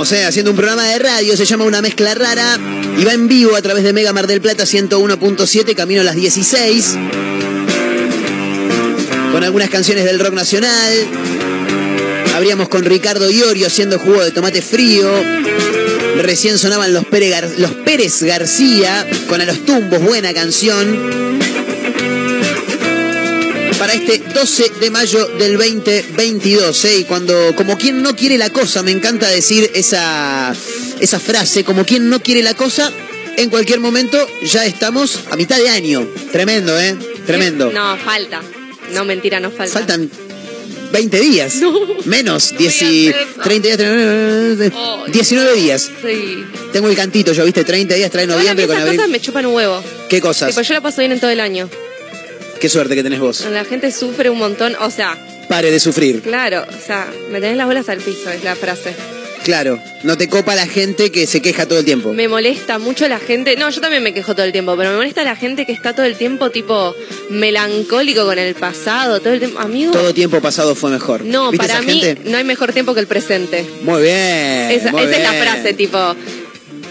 Vamos, eh, haciendo un programa de radio, se llama Una Mezcla Rara y va en vivo a través de Mega Mar del Plata 101.7, camino a las 16. Con algunas canciones del rock nacional. Abríamos con Ricardo Iorio haciendo jugo de tomate frío. Recién sonaban los Pérez, los Pérez García con A los Tumbos, buena canción. Para este 12 de mayo del 2022, ¿eh? y cuando, como quien no quiere la cosa, me encanta decir esa, esa frase, como quien no quiere la cosa, en cualquier momento ya estamos a mitad de año. Tremendo, ¿eh? Tremendo. No, falta. No, mentira, no falta. Faltan 20 días. Menos. 10 y- Voy a hacer eso. 30 días. 30, Ay, 19 días. Sí. Tengo el cantito, yo, ¿viste? 30 días trae noviembre con esas abril. cosas me chupan un huevo. ¿Qué cosas? Tipo, yo la paso bien en todo el año. Qué suerte que tenés vos. La gente sufre un montón. O sea, Pare de sufrir. claro, o sea, me tenés las bolas al piso, es la frase. Claro. No te copa la gente que se queja todo el tiempo. Me molesta mucho la gente. No, yo también me quejo todo el tiempo, pero me molesta la gente que está todo el tiempo, tipo, melancólico con el pasado, todo el tiempo. Amigo. Todo tiempo pasado fue mejor. No, ¿Viste para mí gente? no hay mejor tiempo que el presente. Muy bien. Esa, muy esa es la frase, tipo.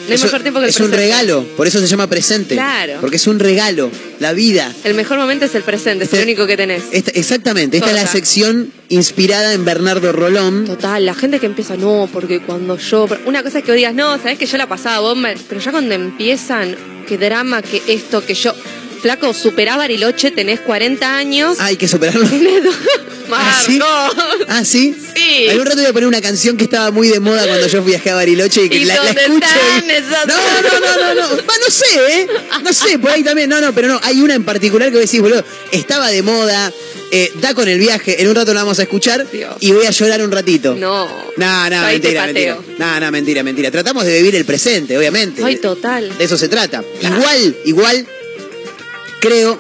No hay Eso- mejor tiempo que el es presente. un regalo, por eso se llama presente. Claro. Porque es un regalo, la vida. El mejor momento es el presente, es el único que tenés. Esta- exactamente, esta es la sección inspirada en Bernardo Rolón. Total, la gente que empieza, no, porque cuando yo. Una cosa es que vos digas, no, sabes que yo la pasaba bomba, pero ya cuando empiezan, qué drama, que esto, que yo. Flaco, superá Bariloche, tenés 40 años. Ah, hay que superarlo. ¿Ah, sí? Ah, sí. Sí. Algún rato voy a poner una canción que estaba muy de moda cuando yo viajé a Bariloche y que ¿Y la, la dónde escucho. y- esas- No, no, no, no, no. No sé, ¿eh? No sé, por ahí también. No, no, pero no. Hay una en particular que vos decís, boludo, estaba de moda, eh, da con el viaje. En un rato la vamos a escuchar Dios. y voy a llorar un ratito. No. No, no, Ahí te mentira, mentira. pateo. No, no, mentira, mentira. Tratamos de vivir el presente, obviamente. Ay, total. De eso se trata. Igual, igual, creo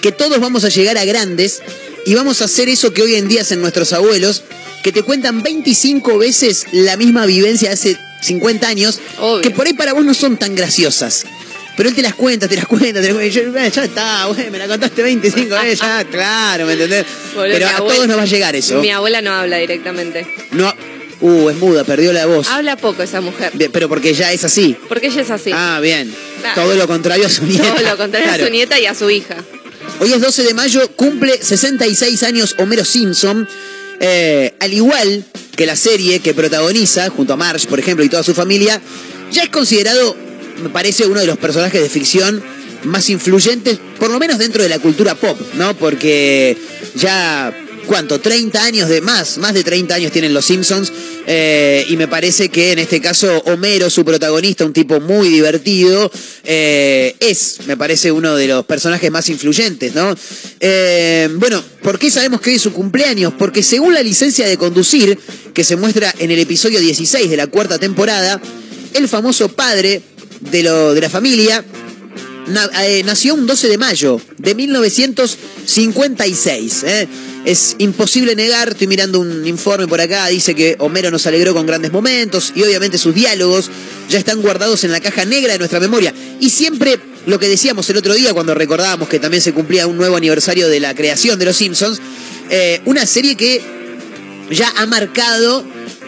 que todos vamos a llegar a grandes y vamos a hacer eso que hoy en día hacen nuestros abuelos, que te cuentan 25 veces la misma vivencia de hace 50 años, Obvio. que por ahí para vos no son tan graciosas. Pero él te las cuenta, te las cuenta, te las cuenta. yo, "Eh, ya está, güey, me la contaste 25 veces, ya, claro, ¿me entendés? Boludo, Pero a abuela- todos nos va a llegar eso. Mi abuela no habla directamente. No, uh, es muda, perdió la voz. Habla poco esa mujer. Bien, pero porque ya es así. Porque ella es así. Ah, bien. Claro. Todo lo contrario a su nieta. Todo lo contrario Claro. a su nieta y a su hija. Hoy es 12 de mayo, cumple 66 años Homero Simpson. Eh, al igual que la serie que protagoniza, junto a Marge, por ejemplo, y toda su familia, ya es considerado, me parece, uno de los personajes de ficción más influyentes, por lo menos dentro de la cultura pop, ¿no? Porque ya, ¿cuánto? 30 años de más, más de 30 años tienen los Simpsons, eh, y me parece que en este caso Homero, su protagonista, un tipo muy divertido, eh, es, me parece, uno de los personajes más influyentes, ¿no? Eh, bueno, ¿por qué sabemos que es su cumpleaños? Porque según la licencia de conducir, que se muestra en el episodio 16 de la cuarta temporada, el famoso padre de, lo, de la familia eh, nació un 12 de mayo de 1956. ¿eh? Es imposible negar, estoy mirando un informe por acá, dice que Homero nos alegró con grandes momentos y obviamente sus diálogos ya están guardados en la caja negra de nuestra memoria. Y siempre lo que decíamos el otro día cuando recordábamos que también se cumplía un nuevo aniversario de la creación de Los Simpsons, eh, una serie que ya ha marcado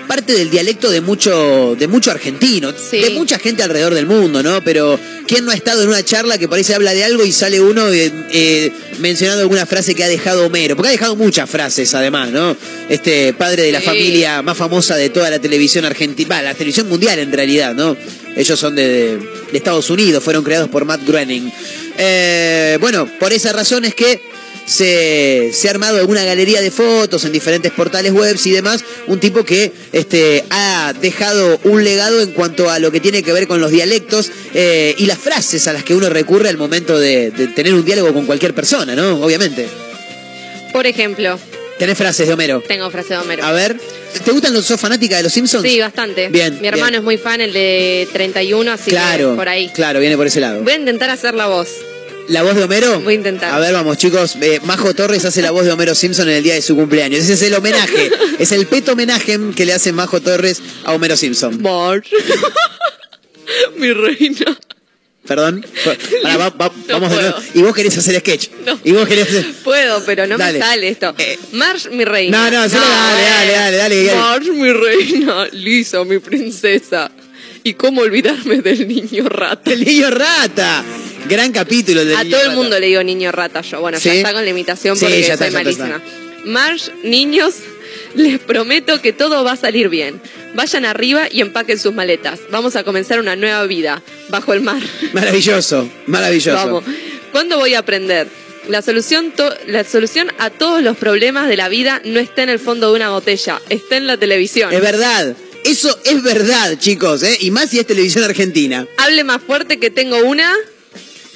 parte del dialecto de mucho, de mucho argentino, Sí. de mucha gente alrededor del mundo, ¿no? Pero ¿quién no ha estado en una charla que por ahí se habla de algo y sale uno eh, eh, mencionando alguna frase que ha dejado Homero? Porque ha dejado muchas frases además, ¿no? Este padre de la Sí. familia más famosa de toda la televisión argentina, la televisión mundial en realidad, ¿no? Ellos son de, de- de Estados Unidos, fueron creados por Matt Groening. Eh, bueno, por esa razón es que se, se ha armado alguna galería de fotos en diferentes portales web y demás, un tipo que este, ha dejado un legado en cuanto a lo que tiene que ver con los dialectos eh, y las frases a las que uno recurre al momento de, de tener un diálogo con cualquier persona, ¿no? Obviamente. Por ejemplo, Tenés frases de Homero. tengo frase de Homero. A ver, ¿te gustan los sos fanática de los Simpsons? Sí, bastante. Bien, Mi hermano bien. es muy fan, el de 31, así Claro, que por ahí. claro, viene por ese lado. Voy a intentar hacer la voz. ¿La voz de Homero? Voy a intentar. A ver, vamos, chicos. Eh, Majo Torres hace la voz de Homero Simpson en el día de su cumpleaños. Ese es el homenaje. es el peto homenaje que le hace Majo Torres a Homero Simpson. Marge. Mi reina. Perdón. Pará, va- va- No vamos de nuevo. Y vos querés hacer sketch. No. Y vos querés hacer... Puedo, pero no Dale. me sale esto. Eh, Marge, mi reina. No, no, solo dale, dale, dale, dale, dale. Marge, mi reina. Lisa, mi princesa. ¿Y cómo olvidarme del niño rata? El niño rata. Gran capítulo del A niño todo el rata. mundo le digo niño rata yo. Bueno, ¿Sí? ya está con la imitación Sí, porque ya está, soy ya está, malísima. Marge, niños, les prometo que todo va a salir bien. Vayan arriba y empaquen sus maletas. Vamos a comenzar una nueva vida bajo el mar. Maravilloso, maravilloso. Vamos. ¿Cuándo voy a aprender? La solución, to- la solución a todos los problemas de la vida no está en el fondo de una botella, está en la televisión. Es verdad. Eso es verdad, chicos, ¿eh? Y más si es televisión argentina. Hable más fuerte que tengo una.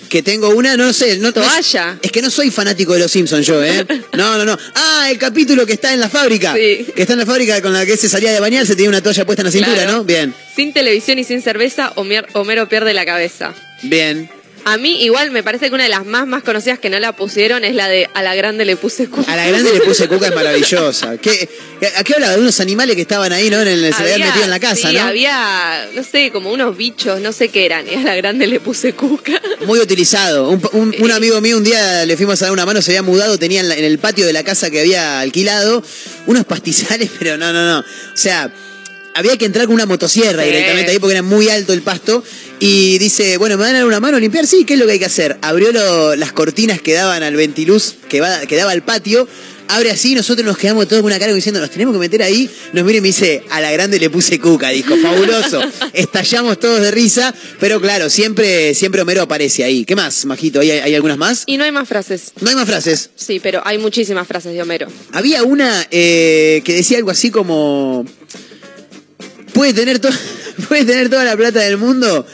Que tengo una, no sé, no Toalla. Es que no soy fanático de los Simpsons yo, ¿eh? No, no, no. Ah, el capítulo que está en la fábrica. Sí. Que está en la fábrica con la que se salía de bañar, se tenía una toalla puesta en la cintura, Claro. ¿no? Bien, Sin televisión y sin cerveza, Homer- Homero pierde la cabeza. bien. A mí igual me parece que una de las más más conocidas que no la pusieron es la de a la grande le puse cuca. A la grande le puse cuca, es maravillosa. ¿Qué, ¿A qué hablaba? De unos animales que estaban ahí, ¿no? En el, se habían metido en la casa, sí, ¿no? había, no sé, como unos bichos, no sé qué eran. Y a la grande le puse cuca. Muy utilizado. Un, un- un amigo mío un día le fuimos a dar una mano, se había mudado, tenía en, la- en el patio de la casa que había alquilado unos pastizales, pero no, no, no. O sea, había que entrar con una motosierra Sí. directamente ahí porque era muy alto el pasto. Y dice, bueno, ¿me van a dar una mano a limpiar? Sí, ¿qué es lo que hay que hacer? Abrió lo- las cortinas que daban al ventiluz, que, va, que daba al patio. Abre así, nosotros nos quedamos todos con una cara diciendo, nos tenemos que meter ahí. Nos mira y me dice, a la grande le puse cuca, dijo, fabuloso. Estallamos todos de risa, pero claro, siempre, siempre Homero aparece ahí. ¿Qué más, Majito? ¿Hay, hay algunas más? Y no hay más frases. No hay más frases. Sí, pero hay muchísimas frases de Homero. Había una eh, que decía algo así como. Puede tener, to- puede tener toda la plata del mundo,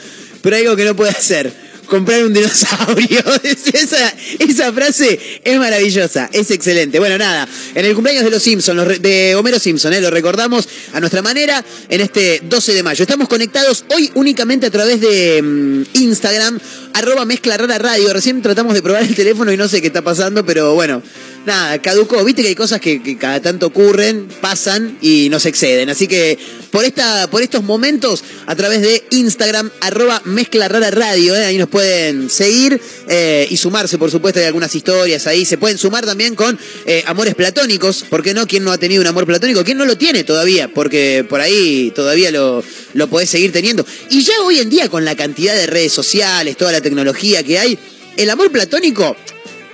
pero algo que no puede hacer. Comprar un dinosaurio. esa, esa frase es maravillosa, es excelente. Bueno, nada, en el cumpleaños de los Simpsons, de Homero Simpson, eh, lo recordamos a nuestra manera en este 12 de mayo. Estamos conectados hoy únicamente a través de mm, Instagram, arroba mezcla rara radio. Recién tratamos de probar el teléfono y no sé qué está pasando, pero bueno, nada, caducó. Viste que hay cosas que, cada tanto ocurren, pasan y nos exceden. Así que por esta, por estos momentos, a través de Instagram, arroba mezcla radio, eh, ahí nos pueden seguir eh, y sumarse, por supuesto, hay algunas historias ahí. Se pueden sumar también con eh, amores platónicos. ¿Por qué no? ¿Quién no ha tenido un amor platónico? ¿Quién no lo tiene todavía? Porque por ahí todavía lo, lo podés seguir teniendo. Y ya hoy en día, con la cantidad de redes sociales, toda la tecnología que hay, el amor platónico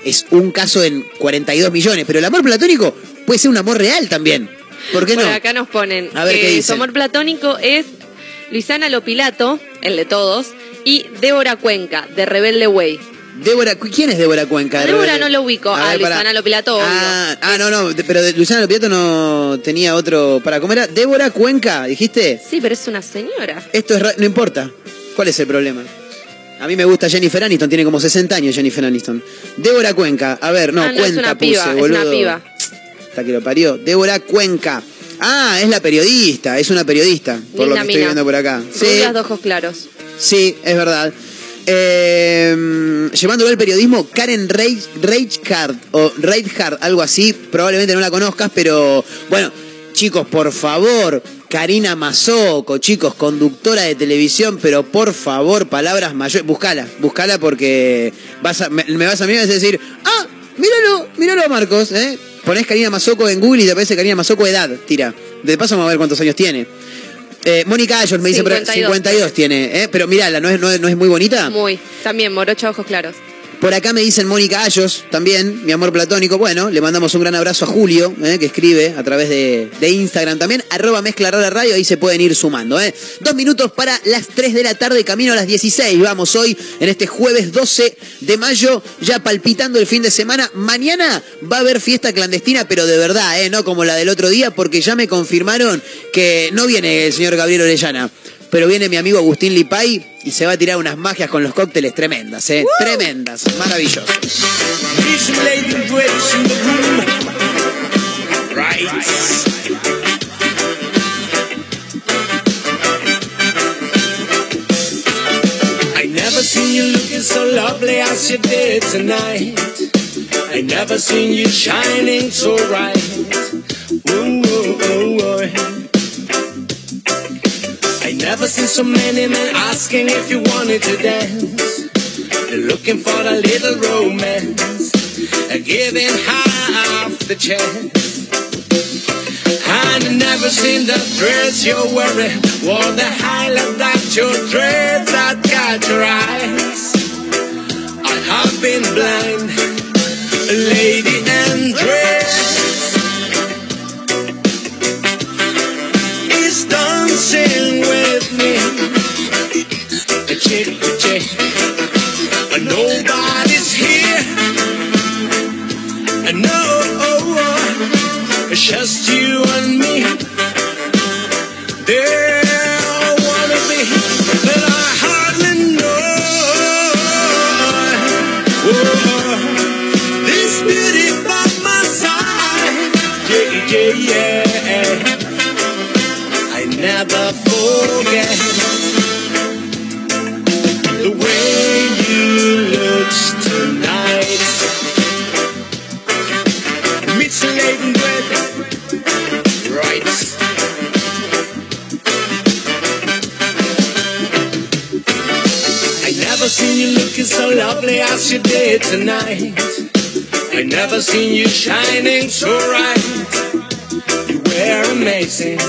es un caso en 42 millones, pero el amor platónico puede ser un amor real también. ¿Por qué no? Por acá nos ponen A ver, ¿qué que su amor platónico es Luisana Lopilato, el de todos, y Débora Cuenca, de Rebelde Way. Débora, ¿quién es Débora Cuenca? Débora no lo ubico, a ver, Luisana pará. Lopilato. Ah, ah, no, no, pero de Luisana Lopilato no tenía otro. ¿Para comer? Débora Cuenca, dijiste. Sí, pero es una señora. Esto es. ra- No importa. ¿Cuál es el problema? A mí me gusta Jennifer Aniston, tiene como 60 años Jennifer Aniston. Débora Cuenca, a ver, no, Ah, no, es cuenta una puse, piba, es boludo. una piba. Hasta que lo parió. Débora Cuenca. Ah, es la periodista, es una periodista, por lo que estoy viendo por acá. Sí, de ojos claros. sí, es verdad. Eh, llevándolo al periodismo, Karen Reich- Reichhardt o Reichardt, algo así, probablemente no la conozcas, pero bueno, chicos, por favor, Karina Mazoco, chicos, conductora de televisión, pero por favor, palabras mayores, buscala, buscala porque vas a- me, me vas a mí y vas a decir, ah, míralo, míralo Marcos, ¿eh? Ponés Karina Mazoco en Google y te aparece Karina Mazoco edad, tira. De paso vamos a ver cuántos años tiene. Eh, Mónica Ayos me dice, pero 52. 52 tiene, ¿eh? Pero mirala, ¿no es, no, no es muy bonita? Muy. También, morocha, ojos claros. Por acá me dicen Mónica Ayos, también, mi amor platónico. Bueno, le mandamos un gran abrazo a Julio, eh, que escribe a través de, de Instagram también, arroba mezcla rara radio, ahí se pueden ir sumando. Eh. Dos minutos para las 3 de la tarde, camino a las 16. Vamos hoy, en este jueves 12 de mayo, ya palpitando el fin de semana. Mañana va a haber fiesta clandestina, pero de verdad, eh, no como la del otro día, porque ya me confirmaron que no viene el señor Gabriel Orellana. Pero viene mi amigo Agustín Lipay y se va a tirar unas magias con los cócteles tremendas, ¿eh? Tremendas, the room. Right. I never seen you looking so lovely as you did tonight. I never seen you shining so bright. Ooh, ooh, ooh, never seen so many men asking if you wanted to dance. Looking for a little romance, giving half the chance. And I never seen the dress you're wearing, or the highlight that your dress that got your eyes. I have been blind, lady and dress. Is dancing chick. But nobody's here. And no, oh, oh, it's just you and me. Lovely as you did tonight. I never seen you shining so bright. You were amazing.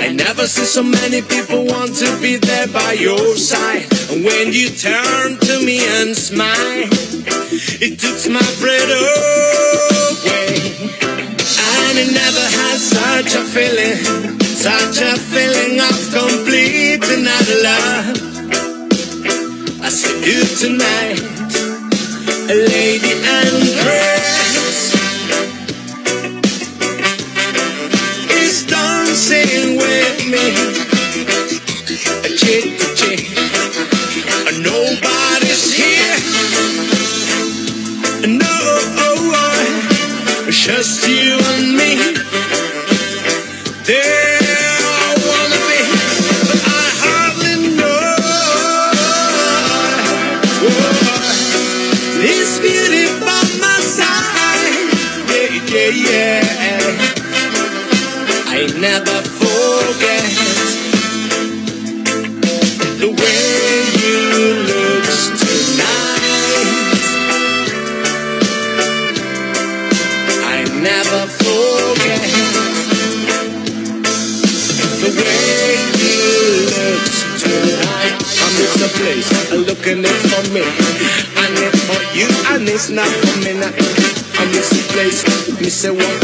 I never see so many people want to be there by your side. And when you turn to me and smile, it took my breath away. And I never had such a feeling, such a feeling of complete and utter love. I see you tonight, a lady undressed. Miss a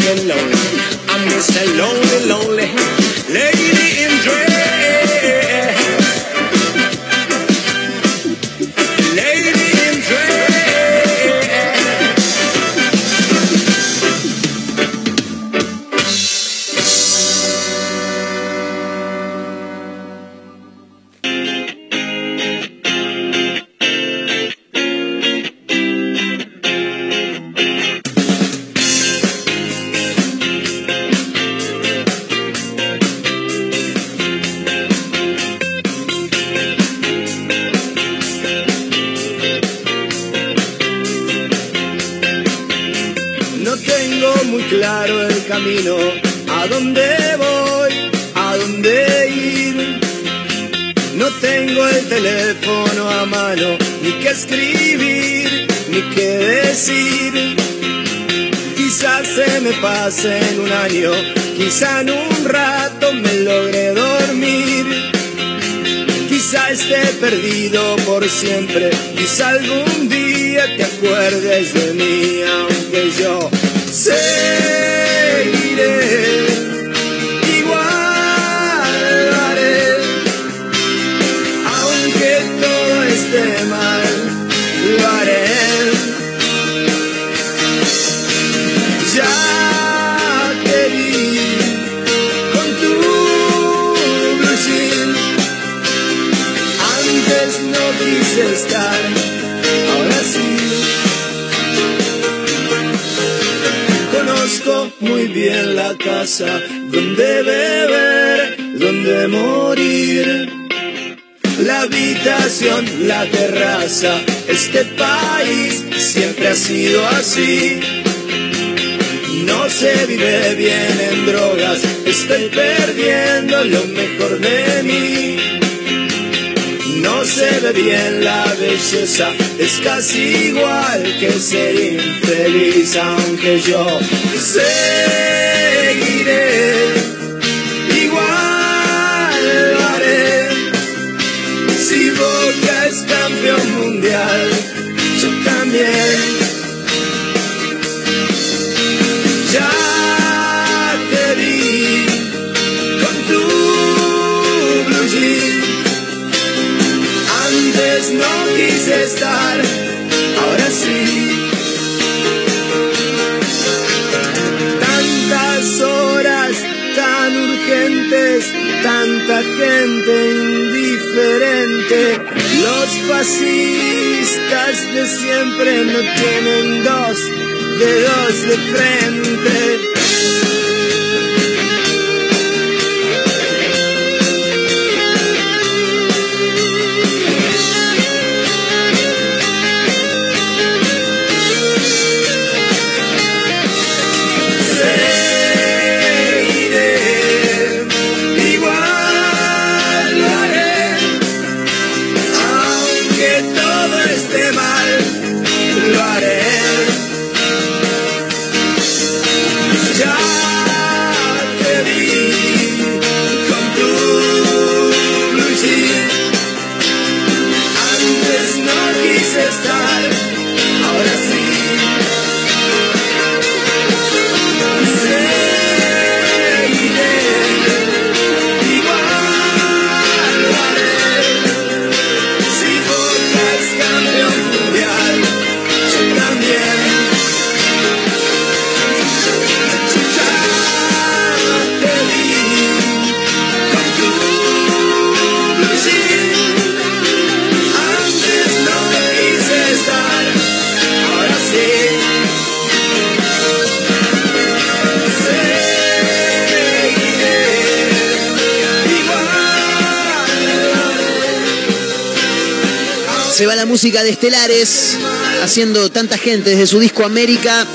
treasure. fascistas de siempre no tienen dos dedos de frente. música de Estelares, haciendo tanta gente desde su disco América.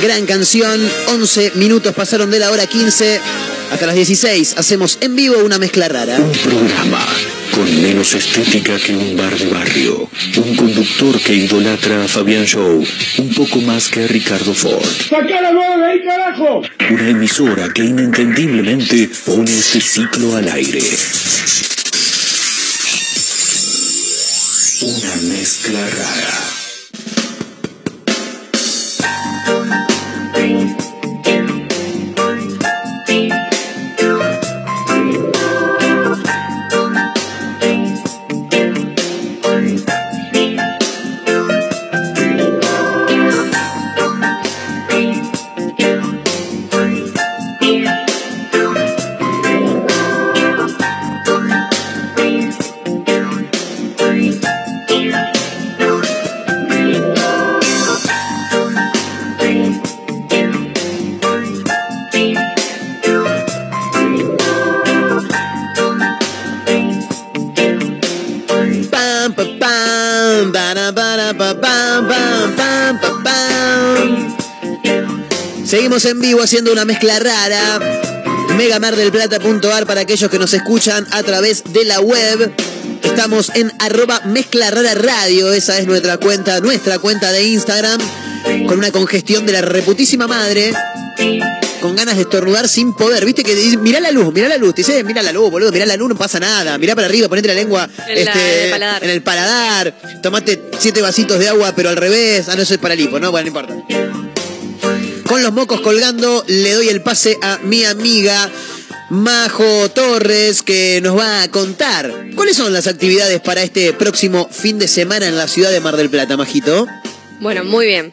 Gran canción, 11 minutos pasaron de la hora 15 hasta las 16. Hacemos en vivo una mezcla rara. Un programa con menos estética que un bar de barrio. Un conductor que idolatra a Fabián Show, un poco más que a Ricardo Ford. ¡Sacá la de ahí, carajo! Una emisora que inentendiblemente pone este ciclo al aire. mezcla rara. Seguimos en vivo haciendo una mezcla rara. Megamardelplata.ar para aquellos que nos escuchan a través de la web. Estamos en arroba mezcla rara radio, esa es nuestra cuenta, nuestra cuenta de Instagram, con una congestión de la reputísima madre, con ganas de estornudar sin poder. Viste que dice, mirá la luz, mirá la luz, dice, eh, mirá la luz, boludo, mirá la luz, no pasa nada, mirá para arriba, ponete la lengua en, este, el, paladar. en tomate siete vasitos de agua, pero al revés, ah, no, eso es para el hipo, no, bueno, no importa. Con los mocos colgando, le doy el pase a mi amiga Majo Torres, que nos va a contar cuáles son las actividades para este próximo fin de semana en la ciudad de Mar del Plata, Majito. Bueno, muy bien.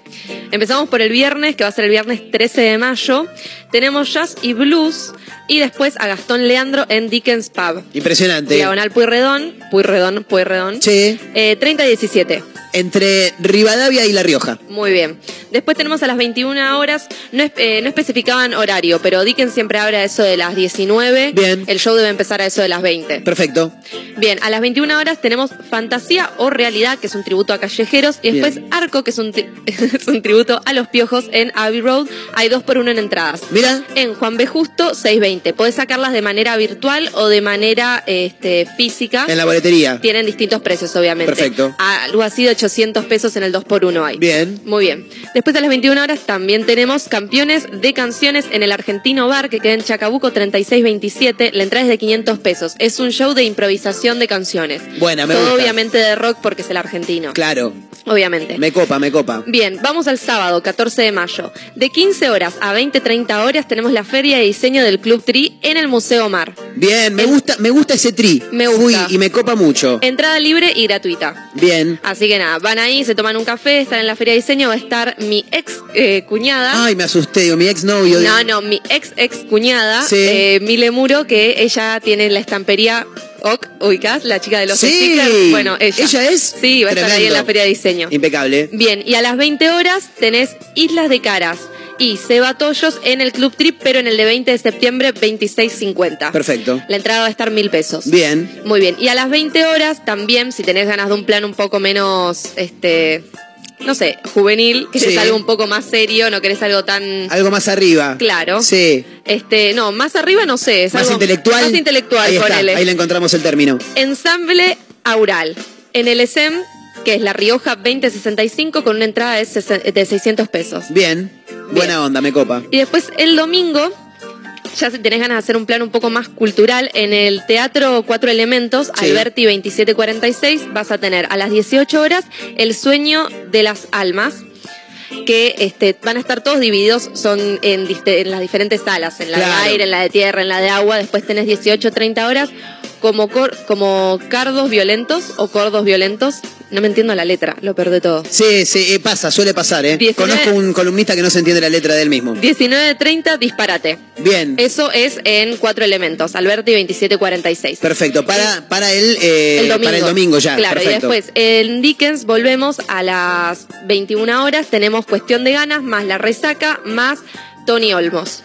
Empezamos por el viernes, que va a ser el viernes 13 de mayo. Tenemos jazz y blues. Y después a Gastón Leandro en Dickens Pub. Impresionante. Diagonal Puyredón. Puyredón, Puyredón. Che, Eh, 30 y 17. Entre Rivadavia y La Rioja. Muy bien. Después tenemos a las 21 horas, no, eh, no especificaban horario, pero Dickens siempre abre a eso de las 19. Bien. El show debe empezar a eso de las 20. Perfecto. Bien, a las 21 horas tenemos Fantasía o Realidad, que es un tributo a callejeros, y después Bien. Arco, que es un, tri- es un tributo a los piojos en Abbey Road. Hay dos por uno en entradas. Mira, En Juan B. Justo, 620. Podés sacarlas de manera virtual o de manera este, física. en la boletería. Tienen distintos precios, obviamente. Perfecto. Algo así de 800 pesos en el 2x1 hay. Bien. Muy bien. Después a las 21 horas también tenemos campeones de canciones en el Argentino Bar que queda en Chacabuco 3627. La entrada es de 500 pesos. Es un show de improvisación de canciones. Buena, me Todo gusta. obviamente de rock porque es el argentino. Claro. Obviamente. Me copa, me copa. Bien, vamos al sábado, 14 de mayo. De 15 horas a 20-30 horas tenemos la feria de diseño del Club Tri en el Museo Mar. Bien, me En- gusta, me gusta ese tri. Me Fui gusta. y me copa mucho. Entrada libre y gratuita. Bien. Así que nada, van ahí, se toman un café, están en la feria de diseño, va a estar mi ex eh, cuñada. Ay, me asusté, digo, mi exnovio. No, no, mi ex ex cuñada, Sí. eh, Mile Muro, que ella tiene la estampería OC, ubicás, la chica de los Sí. stickers. Bueno, ella. ¿Ella es? Sí, va a estar ahí en la feria de diseño. Impecable. Bien, y a las 20 horas tenés Islas de Caras y Seba Toyos en el Club Trip, pero en el de 20 de septiembre, 26.50. Perfecto. La entrada va a estar mil pesos. Bien. Muy bien. Y a las 20 horas también, si tenés ganas de un plan un poco menos, este, no sé, juvenil, querés Sí. algo un poco más serio, no querés algo tan Algo más arriba. claro. Sí. Este, no, más arriba no sé, es Más algo intelectual. Más intelectual, Ahí está, ahí le encontramos el término. Ensamble Aural. En el ESEM, que es La Rioja 2065, con una entrada de 600 pesos. Bien. Buena onda, me copa. Y después el domingo, ya si tenés ganas de hacer un plan un poco más cultural, en el Teatro Cuatro Elementos, Sí. Alberti 2746, vas a tener a las 18 horas El Sueño de las Almas. Que este, van a estar todos divididos, son en, las diferentes salas, en la Claro. de aire, en la de tierra, en la de agua. Después tenés 18, 30 horas como, cor- como cardos violentos o cordos violentos. No me entiendo la letra, lo peor de todo. Sí, sí, eh, pasa, suele pasar, ¿eh? 19 Conozco un columnista que no se entiende la letra del mismo. 19.30, disparate. Bien. Eso es en cuatro elementos, Alberti 2746. Perfecto. Para, para, el, eh, El domingo. para el domingo ya. Claro, Perfecto. y después en Dickens volvemos a las 21 horas. Tenemos Cuestión de Ganas, más La Resaca, más Tony Olmos.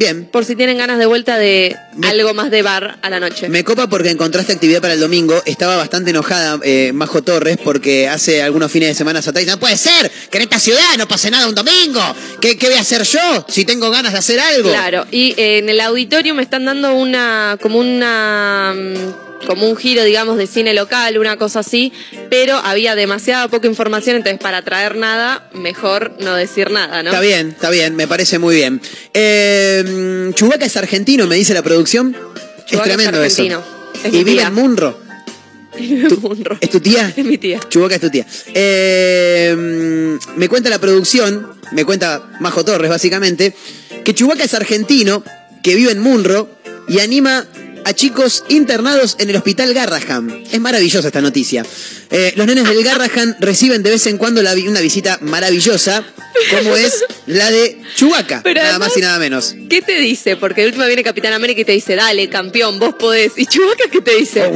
Bien. Por si tienen ganas de vuelta de Me- algo más de bar a la noche. Me copa porque encontraste actividad para el domingo. Estaba bastante enojada eh, Majo Torres porque hace algunos fines de semana atrás no puede ser que en esta ciudad no pase nada un domingo. ¿Qué, qué voy a hacer yo si tengo ganas de hacer algo? Claro, y eh, en el auditorio me están dando una, como una, mm, como un giro, digamos, de cine local, una cosa así, pero había demasiada poca información, entonces para traer nada, mejor no decir nada, ¿no? Está bien, está bien, me parece muy bien. Eh, Chubaca es argentino, me dice la producción. es Chewbacca es tremendo argentino. eso. Es y vive en Munro. Munro. ¿Es tu tía? Es mi tía. Chubaca es tu tía. Eh, me cuenta la producción, me cuenta Majo Torres básicamente, que Chubaca es argentino, que vive en Munro y anima a chicos internados en el hospital Garrahan. Es maravillosa esta noticia. Eh, los nenes del Garrahan reciben de vez en cuando la vi- una visita maravillosa, como es la de Chubaca, nada además- más y nada menos. ¿Qué te dice? Porque de última viene Capitán América y te dice, dale, campeón, vos podés. ¿Y Chewbacca qué te dice?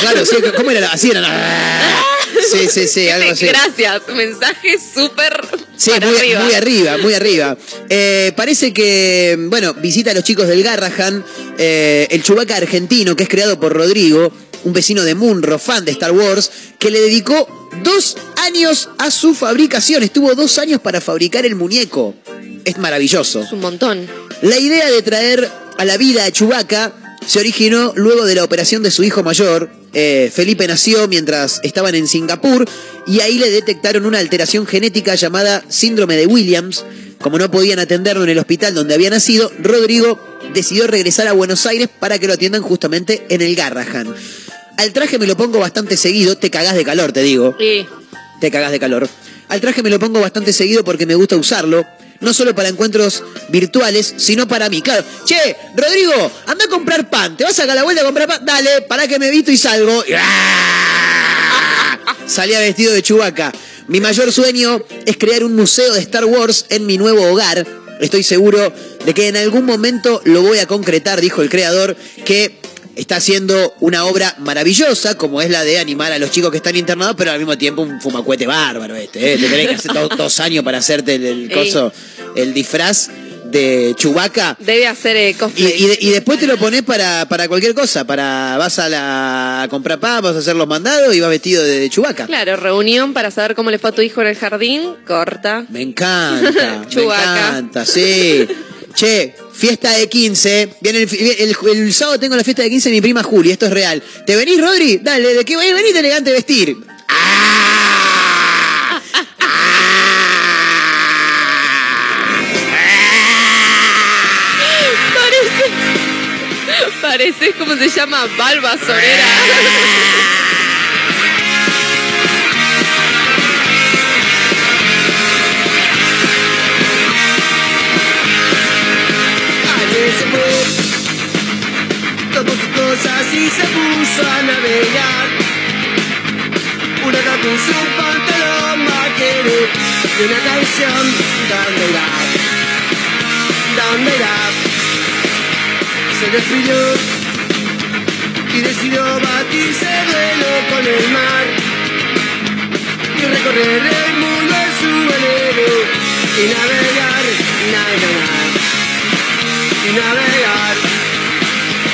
Claro, sí, ¿cómo era? Así era. Sí, sí, sí, algo así. Gracias, mensaje súper Sí, para muy arriba. muy arriba, muy arriba. Eh, parece que, bueno, visita a los chicos del Garrahan, eh, el Chubaca argentino, que es creado por Rodrigo, un vecino de Munro, fan de Star Wars, que le dedicó dos años a su fabricación. Estuvo dos años para fabricar el muñeco. Es maravilloso. Es un montón. La idea de traer a la vida a Chubaca se originó luego de la operación de su hijo mayor, eh, Felipe nació mientras estaban en Singapur y ahí le detectaron una alteración genética llamada síndrome de Williams. Como no podían atenderlo en el hospital donde había nacido, Rodrigo decidió regresar a Buenos Aires para que lo atiendan justamente en el Garrahan. Al traje me lo pongo bastante seguido, te cagás de calor, te digo. Sí. Te cagás de calor. Al traje me lo pongo bastante seguido porque me gusta usarlo. No solo para encuentros virtuales, sino para mí. Claro, che, Rodrigo, anda a comprar pan. ¿Te vas a sacar la vuelta a comprar pan? Dale, para que me visto y salgo. ¡ah! Salía vestido de chubaca. Mi mayor sueño es crear un museo de Star Wars en mi nuevo hogar. Estoy seguro de que en algún momento lo voy a concretar, dijo el creador, que está haciendo una obra maravillosa, como es la de animar a los chicos que están internados, pero al mismo tiempo un fumacuete bárbaro este. ¿eh? Te tenés que hacer do- dos años para hacerte el, coso, el disfraz de Chubaca. Debe hacer eh, Y, cosplay. y de- y después te lo pones para, para cualquier cosa, para vas a, la, a comprar pan, vas a hacer los mandados y vas vestido de, de Chubaca. Claro, reunión para saber cómo le fue a tu hijo en el jardín, corta. Me encanta, me encanta, sí. Che, fiesta de 15. Viene el, fi- el- el sábado tengo la fiesta de 15 de mi prima Juli, esto es real. ¿Te venís, Rodri? Dale, ¿de qué venís? De elegante vestir. ¡Ah! Parece. Parece, ¿cómo se llama? Balba Sorera. cosas y se puso a navegar. Una tatu en su pantalón vaquero y una canción donde irá. Se despidió y decidió batirse duelo con el mar y recorrer el mundo en su velero y navegar, navegar y navegar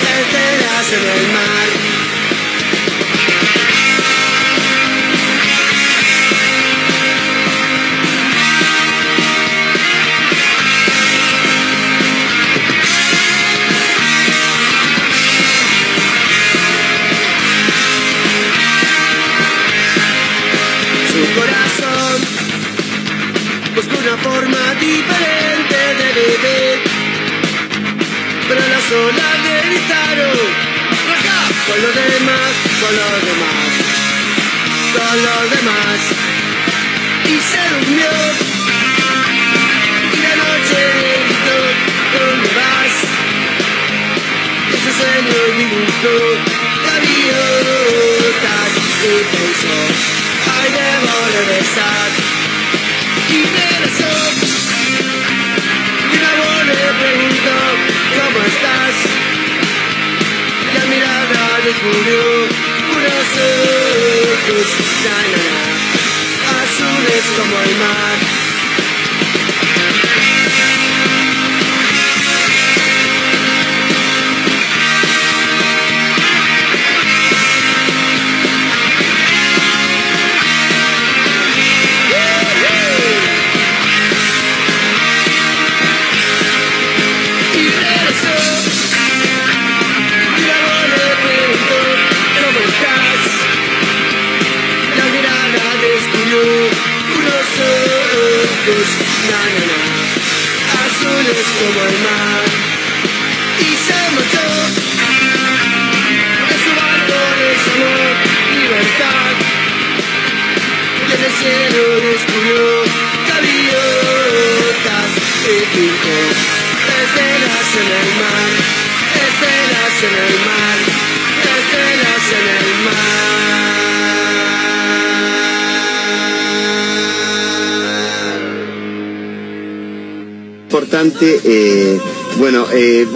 y en el mar. Su corazón busca una forma diferente de vivir pero las olas le gritaron con los demás, con los demás. Con los demás. Y se durmió. Y la noche gritó ¿dónde vas? ese sueño dibujó gaviotas y pensó ay debo regresar y regresó. Y la voz le preguntó ¿cómo estás? La mirada descubrió unos ojos azules como el mar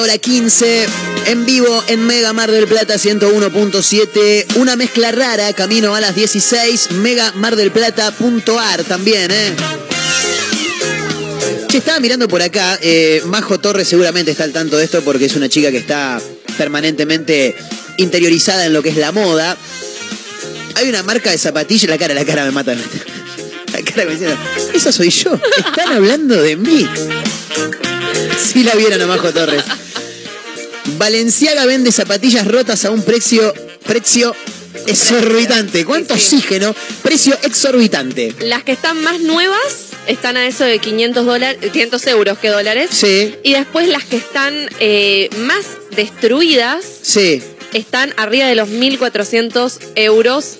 Hora 15. En vivo en Mega Mar del Plata 101.7. Una mezcla rara, camino a las 16. Mega Mar del Plata.ar también, ¿eh? Che, estaba mirando por acá. eh, Majo Torres seguramente está al tanto de esto porque es una chica que está permanentemente interiorizada en lo que es la moda. Hay una marca de zapatillas. La cara, la cara me mata. La cara me dice, esa soy yo. Están hablando de mí. Si la vieron a Majo Torres. Valenciaga vende zapatillas rotas a un precio, precio exorbitante. ¿Cuánto oxígeno? Precio exorbitante. Las que están más nuevas están a eso de 500, dólares, 500 euros que dólares. Sí, Y después las que están eh, más destruidas sí. están arriba de los 1.400 euros.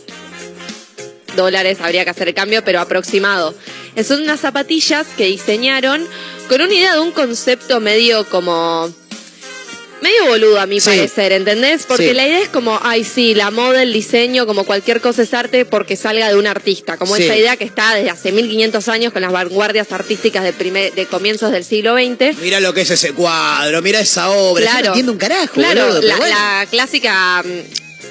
Dólares, habría que hacer el cambio, pero aproximado. Son unas zapatillas que diseñaron con una idea de un concepto medio como... Medio boludo a mi Sí. parecer, ¿entendés? Porque Sí. la idea es como, ay sí, la moda, el diseño, como cualquier cosa es arte porque salga de un artista. Como Sí. esa idea que está desde hace 1500 años con las vanguardias artísticas de, primer, de comienzos del siglo XX. Mira lo que es ese cuadro, mira esa obra. Yo no entiendo un carajo, Claro, boludo, la, bueno. la clásica.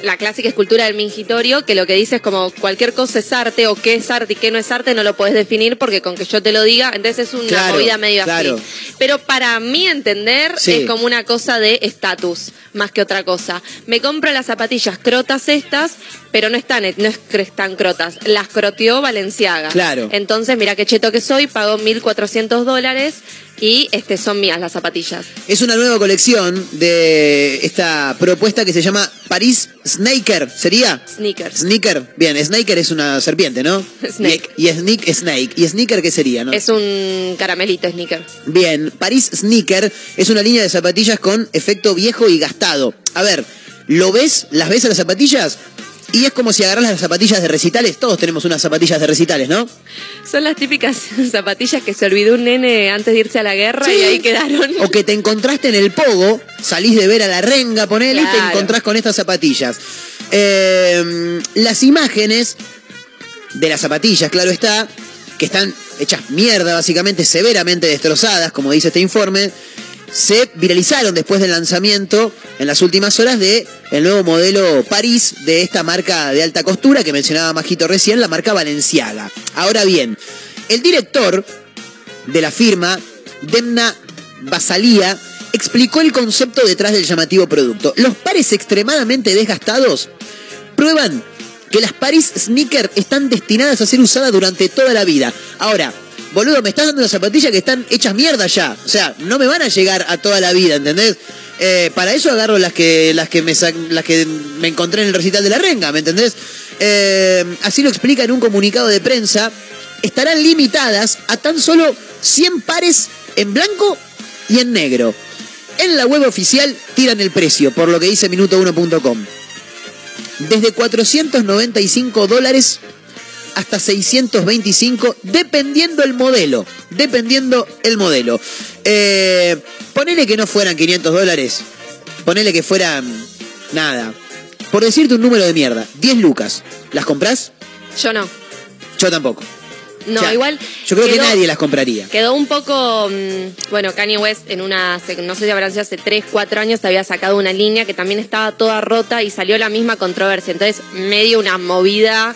La clásica escultura del mingitorio, que lo que dice es como cualquier cosa es arte o qué es arte y qué no es arte, no lo puedes definir porque con que yo te lo diga, entonces es una Claro, movida medio claro. así. Pero para mí entender Sí. es como una cosa de estatus, más que otra cosa. Me compro las zapatillas crotas estas, pero no están, no están crotas, las croteó Valenciaga. Claro. Entonces, mira qué cheto que soy, pagó 1.400 dólares y este, son mías las zapatillas. Es una nueva colección de esta propuesta que se llama París Snaker. ¿Sería? Sneakers. Sneaker. Bien, Snaker es una serpiente, ¿no? Snake. Y, y sneak, Snake. ¿Y Sneaker qué sería, no? Es un caramelito sneaker. Bien, París Sneaker es una línea de zapatillas con efecto viejo y gastado. A ver, ¿lo ves? ¿Las ves a las zapatillas? Y es como si agarras las zapatillas de recitales. Todos tenemos unas zapatillas de recitales, ¿no? Son las típicas zapatillas que se olvidó un nene antes de irse a la guerra Sí. y ahí quedaron. O que te encontraste en el pogo, salís de ver a la renga, ponele, y te encontrás con estas zapatillas. Eh, las imágenes de las zapatillas, claro está, que están hechas mierda, básicamente, severamente destrozadas, como dice este informe, se viralizaron después del lanzamiento en las últimas horas de el nuevo modelo París de esta marca de alta costura que mencionaba Majito recién, la marca Valenciaga. Ahora bien, el director de la firma, Demna Basalía, explicó el concepto detrás del llamativo producto. Los pares extremadamente desgastados prueban que las Paris Sneaker están destinadas a ser usadas durante toda la vida. Ahora, boludo, me estás dando unas zapatillas que están hechas mierda ya. O sea, no me van a llegar a toda la vida, ¿entendés? Eh, para eso agarro las que, las que, me, las que me encontré en el recital de la renga, ¿me entendés? Eh, así lo explica en un comunicado de prensa. Estarán limitadas a tan solo 100 pares en blanco y en negro. En la web oficial tiran el precio, por lo que dice minuto1.com. Desde 495 dólares hasta 625, dependiendo el modelo. Dependiendo el modelo. Eh, ponele que no fueran 500 dólares. Ponele que fueran nada. Por decirte un número de mierda, 10 lucas. ¿Las comprás? Yo no. Yo tampoco. No, O sea, igual. Yo creo que nadie las compraría. Quedó un poco, mm, bueno, Kanye West en una, no sé si habrán sido hace 3, 4 años, había sacado una línea que también estaba toda rota y salió la misma controversia. Entonces, medio una movida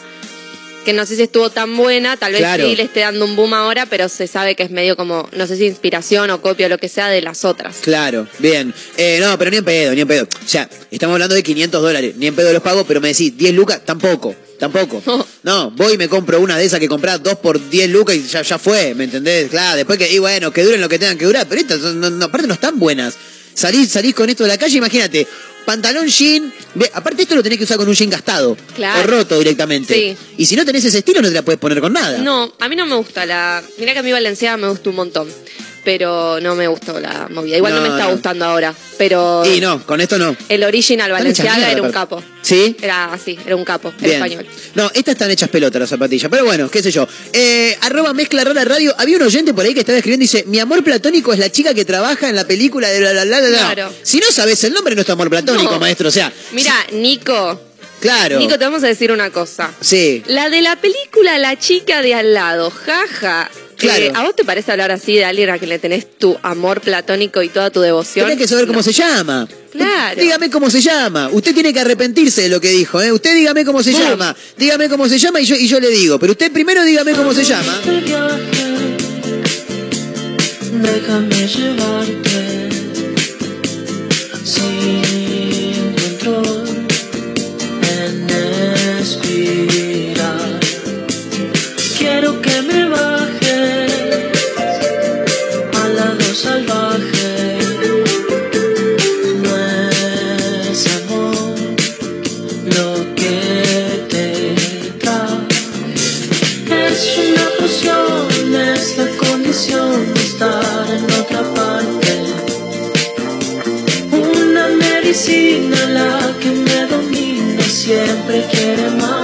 que no sé si estuvo tan buena, tal vez Claro. sí le esté dando un boom ahora, pero se sabe que es medio como, no sé si inspiración o copia o lo que sea de las otras. Claro, bien. Eh, no, pero ni en pedo, ni en pedo. O sea, estamos hablando de 500 dólares. Ni en pedo los pago, pero me decís, 10 lucas, tampoco. Tampoco. No, voy y me compro una de esas que comprás dos por 10 lucas y ya, ya fue, ¿me entendés? Claro, después que, y bueno, que duren lo que tengan que durar, pero estas, no, no, aparte no están buenas. Salís, salís con esto de la calle, imagínate, pantalón jean, ve, aparte esto lo tenés que usar con un jean gastado Claro. o roto directamente. Sí. Y si no tenés ese estilo no te la puedes poner con nada. No, a mí no me gusta la. Mira que a mí Valenciaga me gustó un montón. Pero no me gustó la movida. Igual no, No, me está no. gustando ahora. Pero Y no, con esto no. el original Valenciaga era un capo. ¿Sí? Era así, era un capo, en Bien. español. No, estas están hechas pelotas las zapatillas. Pero bueno, qué sé yo. Eh, arroba mezcla rara radio. Había un oyente por ahí que estaba escribiendo y dice: Mi amor platónico es la chica que trabaja en la película de bla bla bla. bla". Claro. Si no sabes el nombre, no es tu amor platónico, No. maestro. O sea, Mira, Nico. claro. Nico, te vamos a decir una cosa. Sí. La de la película La chica de al lado, jaja. Claro. Eh, ¿A vos te parece hablar así de alguien a quien le tenés tu amor platónico y toda tu devoción? Tenés que saber cómo No. se llama. Claro. Dígame cómo se llama. Usted tiene que arrepentirse de lo que dijo, ¿eh? Usted dígame cómo se Boom. llama. Dígame cómo se llama y yo, y yo le digo. Pero usted primero dígame cómo se llama. Déjame llevarte sin medicina la que me domina, siempre quiere más.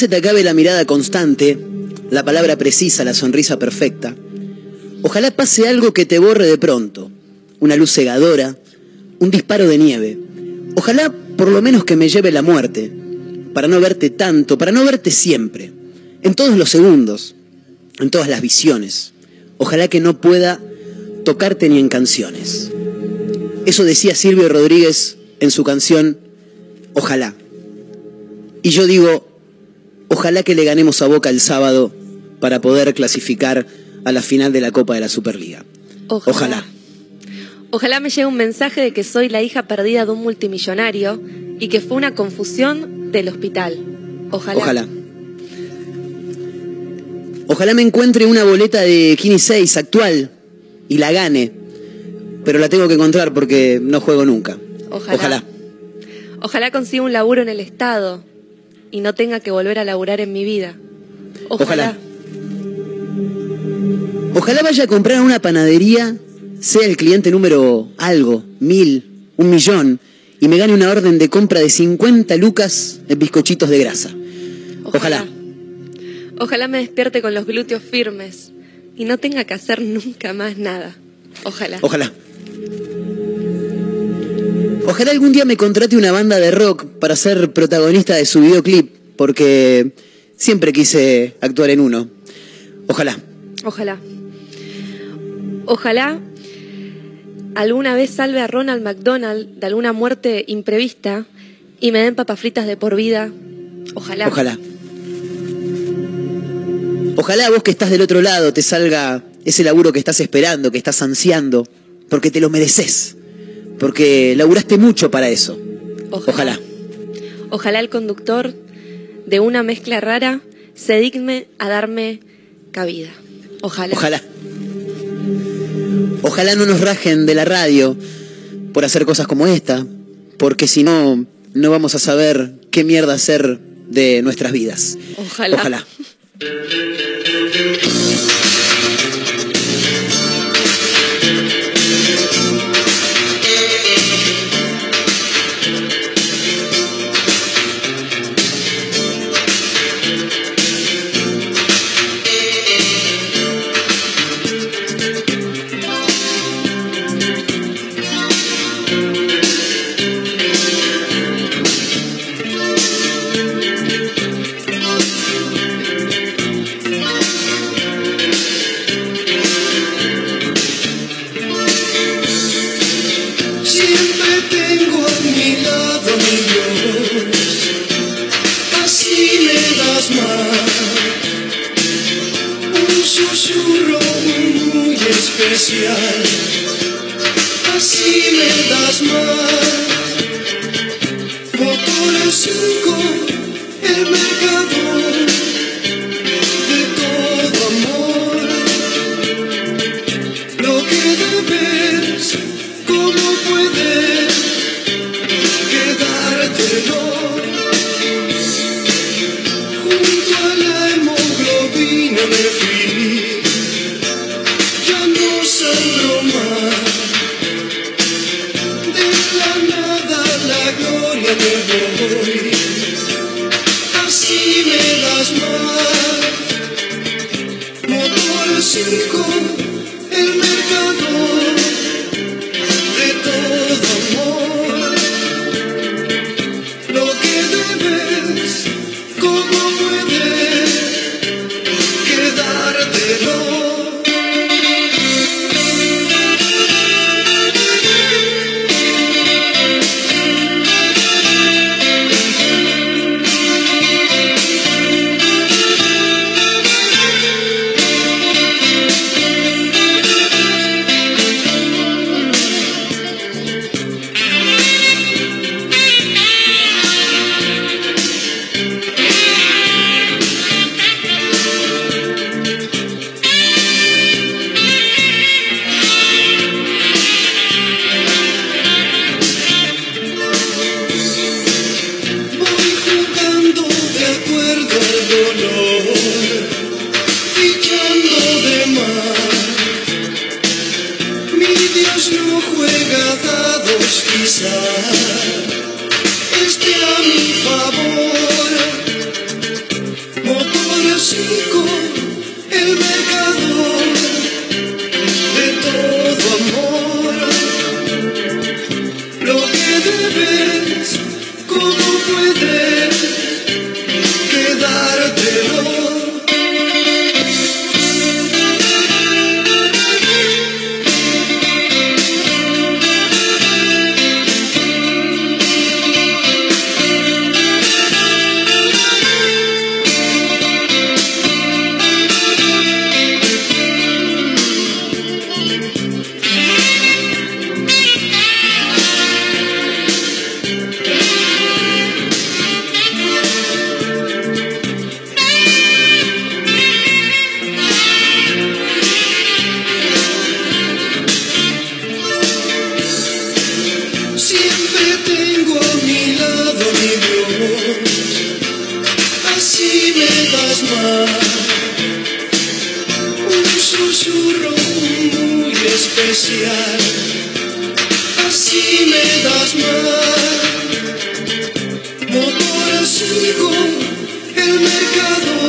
Se te acabe la mirada constante, la palabra precisa, la sonrisa perfecta. Ojalá pase algo que te borre de pronto, una luz cegadora, un disparo de nieve. Ojalá por lo menos que me lleve la muerte, para no verte tanto, para no verte siempre, en todos los segundos, en todas las visiones. Ojalá que no pueda tocarte ni en canciones. Eso decía Silvio Rodríguez en su canción Ojalá. Y yo digo, ojalá que le ganemos a Boca el sábado para poder clasificar a la final de la Copa de la Superliga. Ojalá. Ojalá. Ojalá me llegue un mensaje de que soy la hija perdida de un multimillonario y que fue una confusión del hospital. Ojalá. Ojalá. Ojalá me encuentre una boleta de Kini 6 actual y la gane. Pero la tengo que encontrar porque no juego nunca. Ojalá. Ojalá. Ojalá consiga un laburo en el Estado y no tenga que volver a laburar en mi vida. Ojalá. Ojalá. Ojalá vaya a comprar una panadería, sea el cliente número algo, mil, un millón, y me gane una orden de compra de 50 lucas en bizcochitos de grasa. Ojalá. Ojalá me despierte con los glúteos firmes y no tenga que hacer nunca más nada. Ojalá. Ojalá. Ojalá algún día me contrate una banda de rock para ser protagonista de su videoclip, porque siempre quise actuar en uno. Ojalá. Ojalá. Ojalá alguna vez salve a Ronald McDonald de alguna muerte imprevista y me den papas fritas de por vida. Ojalá. Ojalá. Ojalá vos que estás del otro lado te salga ese laburo que estás esperando, que estás ansiando, porque te lo mereces. Porque laburaste mucho para eso. Ojalá. Ojalá el conductor de una mezcla rara se digne a darme cabida. Ojalá. Ojalá. Ojalá no nos rajen de la radio por hacer cosas como esta, porque si no, no vamos a saber qué mierda hacer de nuestras vidas. Ojalá. Ojalá. especial, así me das más. Motor 5, el mercado así me das más. Motorcito, el mercado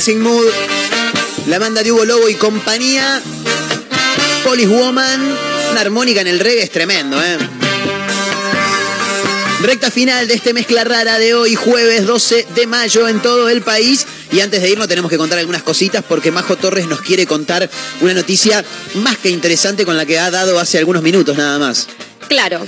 Dancing Mood. La banda de Hugo Lobo y compañía. Police Woman. Una armónica en el reggae es tremendo, ¿eh? Recta final de este mezcla rara de hoy, jueves 12 de mayo en todo el país. Y antes de irnos tenemos que contar algunas cositas porque Majo Torres nos quiere contar una noticia más que interesante con la que ha dado hace algunos minutos nada más. Claro.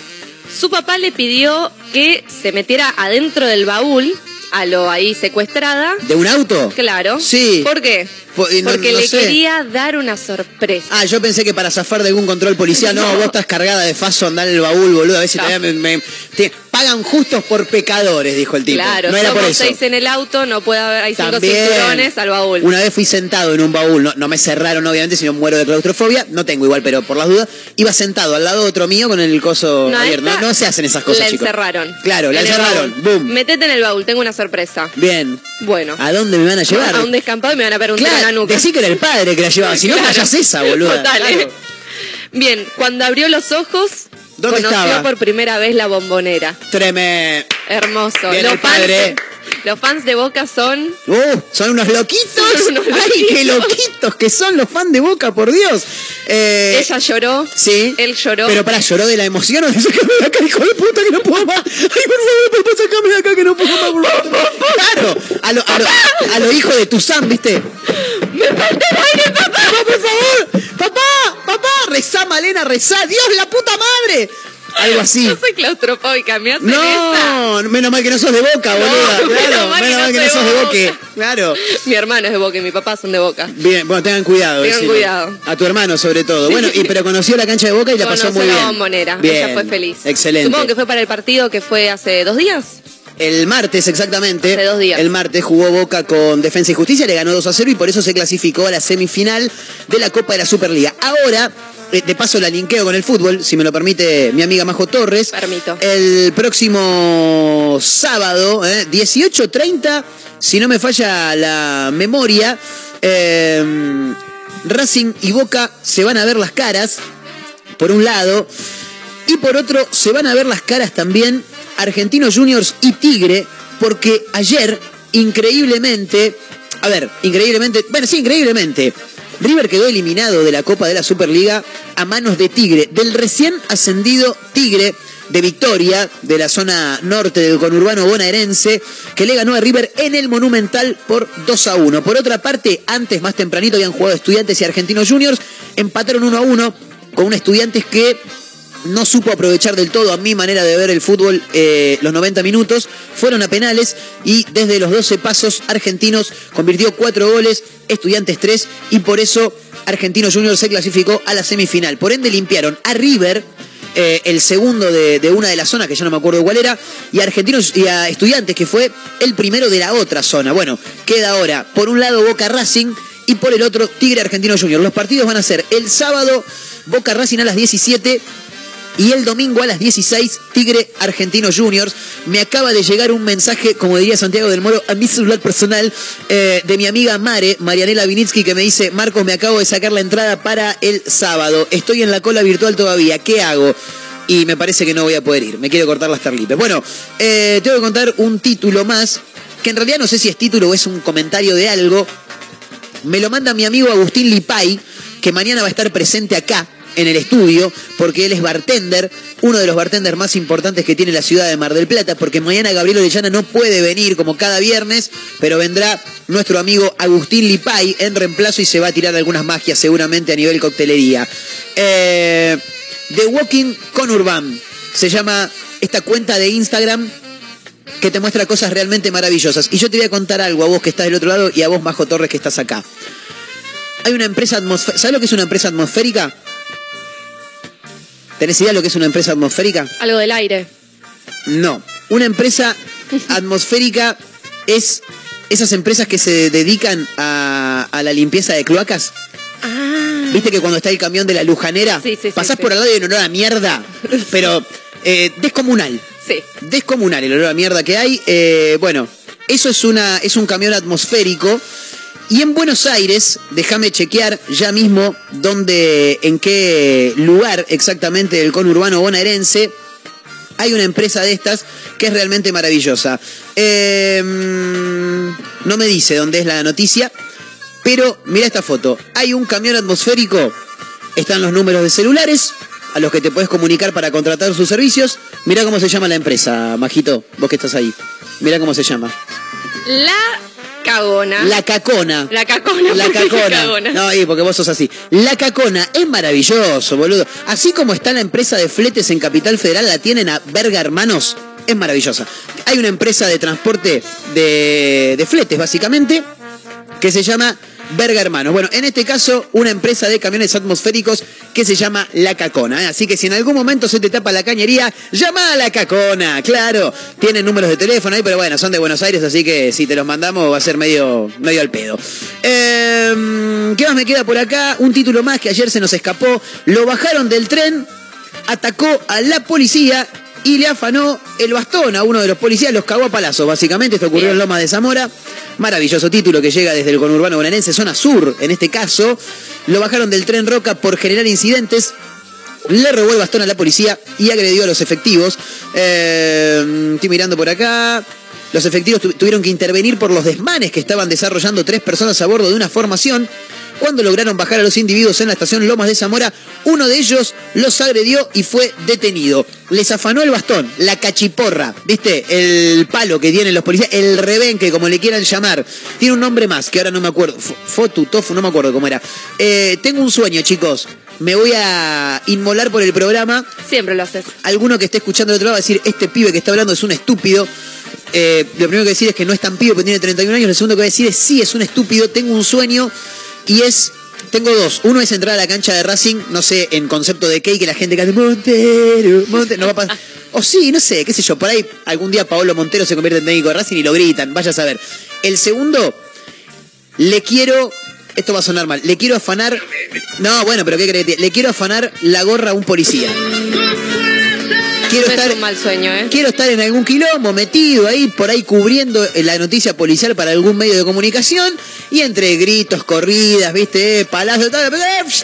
Su papá le pidió que se metiera adentro del baúl, a lo ahí secuestrada. ¿De un auto? Claro. Sí. ¿Por qué? Po- no- Porque no le sé. quería dar una sorpresa. Ah, yo pensé que para zafar de algún control policial, no, vos estás cargada de faso, andar en el baúl, boludo, a ver si No. te, me- me- te pagan justos por pecadores, dijo el tipo. Claro, no era por eso. seis en el auto, no puede haber, hay cinco También. cinturones al baúl. Una vez fui sentado en un baúl, no, no me cerraron obviamente, sino muero de claustrofobia, no tengo igual, pero por las dudas, iba sentado al lado de otro mío con el coso No, abierto. No, no se hacen esas cosas, La chicos. encerraron. Claro, la En encerraron. Boom. Metete en el baúl, tengo una sorpresa. Bien. Bueno. ¿A dónde me van a llevar? A un descampado y me van a tiro en la Claro, nuca. decí que era el padre que la llevaba, si no Claro. esa, boluda. Total, ¿eh? Claro. Bien, cuando abrió los ojos, ¿Dónde conoció estaba? por primera vez la bombonera. Tremendo. Hermoso. Bien, los, el padre. Los fans de Boca son Uh, son unos loquitos. Son unos Ay, qué loquitos. loquitos que son los fans de Boca, por Dios. Eh, Ella lloró, Sí. él lloró. Pero para, lloró de la emoción o de sacarme de acá, hijo de puta, que no puedo más. Ay, por favor, papá, sacame de acá, que no puedo más. por favor. Claro, a lo, a lo, a lo hijo de Tuzán, ¿viste? ¡Me falta el aire, papá! Papá, por favor, papá, papá, rezá, Malena, rezá. Dios, la puta madre. Algo así. Yo soy claustrofóbica, me hacen esa. No, menos mal que no sos de boca, boluda. menos Claro, mal que menos no mal que no sos de Boca. boca. Claro. Mi hermano es de boca y mi papá son de boca. Bien, bueno, tengan cuidado. Tengan cuidado. A tu hermano, sobre todo. Bueno, y, pero conoció la cancha de Boca y la pasó muy la bien. bombonera. Bien. Ella fue feliz. Excelente. Supongo que fue para el partido que fue hace dos días. El martes, exactamente. Hace dos días. El martes jugó Boca con Defensa y Justicia, le ganó 2 a 0 y por eso se clasificó a la semifinal de la Copa de la Superliga. Ahora, eh, de paso la linkeo con el fútbol, si me lo permite mi amiga Majo Torres. Permito. El próximo sábado, eh, 18.30, si no me falla la memoria, eh, Racing y Boca se van a ver las caras, por un lado, y por otro se van a ver las caras también Argentinos Juniors y Tigre, porque ayer, increíblemente, a ver, increíblemente, bueno, sí, increíblemente, River quedó eliminado de la Copa de la Superliga a manos de Tigre, del recién ascendido Tigre de Victoria, de la zona norte del conurbano bonaerense, que le ganó a River en el Monumental por 2 a 1. Por otra parte, antes, más tempranito, habían jugado Estudiantes y Argentinos Juniors, empataron 1 a 1 con un Estudiantes que no supo aprovechar del todo, a mi manera de ver el fútbol, eh, los 90 minutos. Fueron a penales y desde los 12 pasos Argentinos convirtió 4 goles, Estudiantes 3 y por eso Argentinos Juniors se clasificó a la semifinal. Por ende limpiaron a River. eh, el segundo de, de una de las zonas, que ya no me acuerdo cuál era, y a Argentinos y a Estudiantes, que fue el primero de la otra zona. Bueno, queda ahora, por un lado Boca Racing y por el otro Tigre Argentino Junior. Los partidos van a ser el sábado Boca Racing a las 17 y el domingo a las 16, Tigre Argentinos Juniors. Me acaba de llegar un mensaje, como diría Santiago del Moro, a mi celular personal eh, de mi amiga Mare, Marianela Vinitsky, que me dice, Marcos, me acabo de sacar la entrada para el sábado. Estoy en la cola virtual todavía. ¿Qué hago? Y me parece que no voy a poder ir. Me quiero cortar las tarlitas. Bueno, eh, tengo que contar un título más, que en realidad no sé si es título o es un comentario de algo. Me lo manda mi amigo Agustín Lipay, que mañana va a estar presente acá en el estudio, porque él es bartender, uno de los bartenders más importantes que tiene la ciudad de Mar del Plata, porque mañana Gabriel Orellana no puede venir como cada viernes, pero vendrá nuestro amigo Agustín Lipay en reemplazo y se va a tirar algunas magias seguramente a nivel coctelería. Eh, The Walking con Urban, se llama esta cuenta de Instagram que te muestra cosas realmente maravillosas. Y yo te voy a contar algo a vos que estás del otro lado y a vos, Majo Torres, que estás acá. Hay una empresa atmosférica. ¿Sabes lo que es una empresa atmosférica? ¿Tenés idea de lo que es una empresa atmosférica? Algo del aire. No. Una empresa atmosférica es esas empresas que se dedican a, a la limpieza de cloacas. ¿Viste que cuando está el camión de la lujanera, Sí, sí, pasás sí. por al lado y un olor a mierda? Pero eh, descomunal. Sí. Descomunal el olor a mierda que hay. Eh, bueno, eso es, una, es un camión atmosférico. Y en Buenos Aires, déjame chequear ya mismo dónde, en qué lugar exactamente del conurbano bonaerense hay una empresa de estas que es realmente maravillosa. Mm, no me dice dónde es la noticia, pero mira esta foto. Hay un camión atmosférico, están los números de celulares a los que te puedes comunicar para contratar sus servicios. Mira cómo se llama la empresa, Majito, vos que estás ahí. Mira cómo se llama. La cagona. La Cacona. La cacona. La ¿por qué Cacona. cagona? No, y porque vos sos así. La Cacona es maravilloso, boludo. Así como está la empresa de fletes en Capital Federal, la tienen a Verga Hermanos. Es maravillosa. Hay una empresa de transporte de, de fletes, básicamente, que se llama Verga Hermanos. Bueno, en este caso, una empresa de camiones atmosféricos que se llama La Cacona. ¿eh? Así que si en algún momento se te tapa la cañería, llama a La Cacona, claro. Tienen números de teléfono ahí, pero bueno, son de Buenos Aires, así que si te los mandamos va a ser medio, medio al pedo. Eh, ¿Qué más me queda por acá? Un título más que ayer se nos escapó. Lo bajaron del tren, atacó a la policía y le afanó el bastón a uno de los policías, los cagó a palazos, básicamente. Esto ocurrió en Loma de Zamora. Maravilloso título que llega desde el conurbano bonaerense, zona sur, en este caso. Lo bajaron del tren Roca por generar incidentes. Le robó el bastón a la policía y agredió a los efectivos. Eh, estoy mirando por acá. Los efectivos tu- tuvieron que intervenir por los desmanes que estaban desarrollando tres personas a bordo de una formación Cuando lograron bajar a los individuos en la estación Lomas de Zamora, uno de ellos los agredió y fue detenido. Les afanó el bastón, la cachiporra, ¿viste? El palo que tienen los policías, el rebenque, como le quieran llamar. Tiene un nombre más, que ahora no me acuerdo. F- Fotu, Tofu, no me acuerdo cómo era. Eh, tengo un sueño, chicos. Me voy a inmolar por el programa. Siempre lo haces. Alguno que esté escuchando del otro lado va a decir, este pibe que está hablando es un estúpido. Eh, lo primero que decir es que no es tan pibe porque tiene 31 años. Lo segundo que voy a decir es, sí, es un estúpido. Tengo un sueño y es... Tengo dos. Uno es entrar a la cancha de Racing, no sé, en concepto de qué, y que la gente cante Montero, Montero. No va a pasar. O sí, no sé, qué sé yo. Por ahí algún día Paolo Montero se convierte en técnico de Racing y lo gritan. Vaya a saber. El segundo, le quiero. Esto va a sonar mal. Le quiero afanar. No, bueno, pero ¿qué crees? Le quiero afanar la gorra a un policía. Quiero no estar, es un mal sueño, ¿eh? quiero estar en algún quilombo, metido ahí, por ahí cubriendo la noticia policial para algún medio de comunicación. Y entre gritos, corridas, viste, eh, palazos, tal, eh,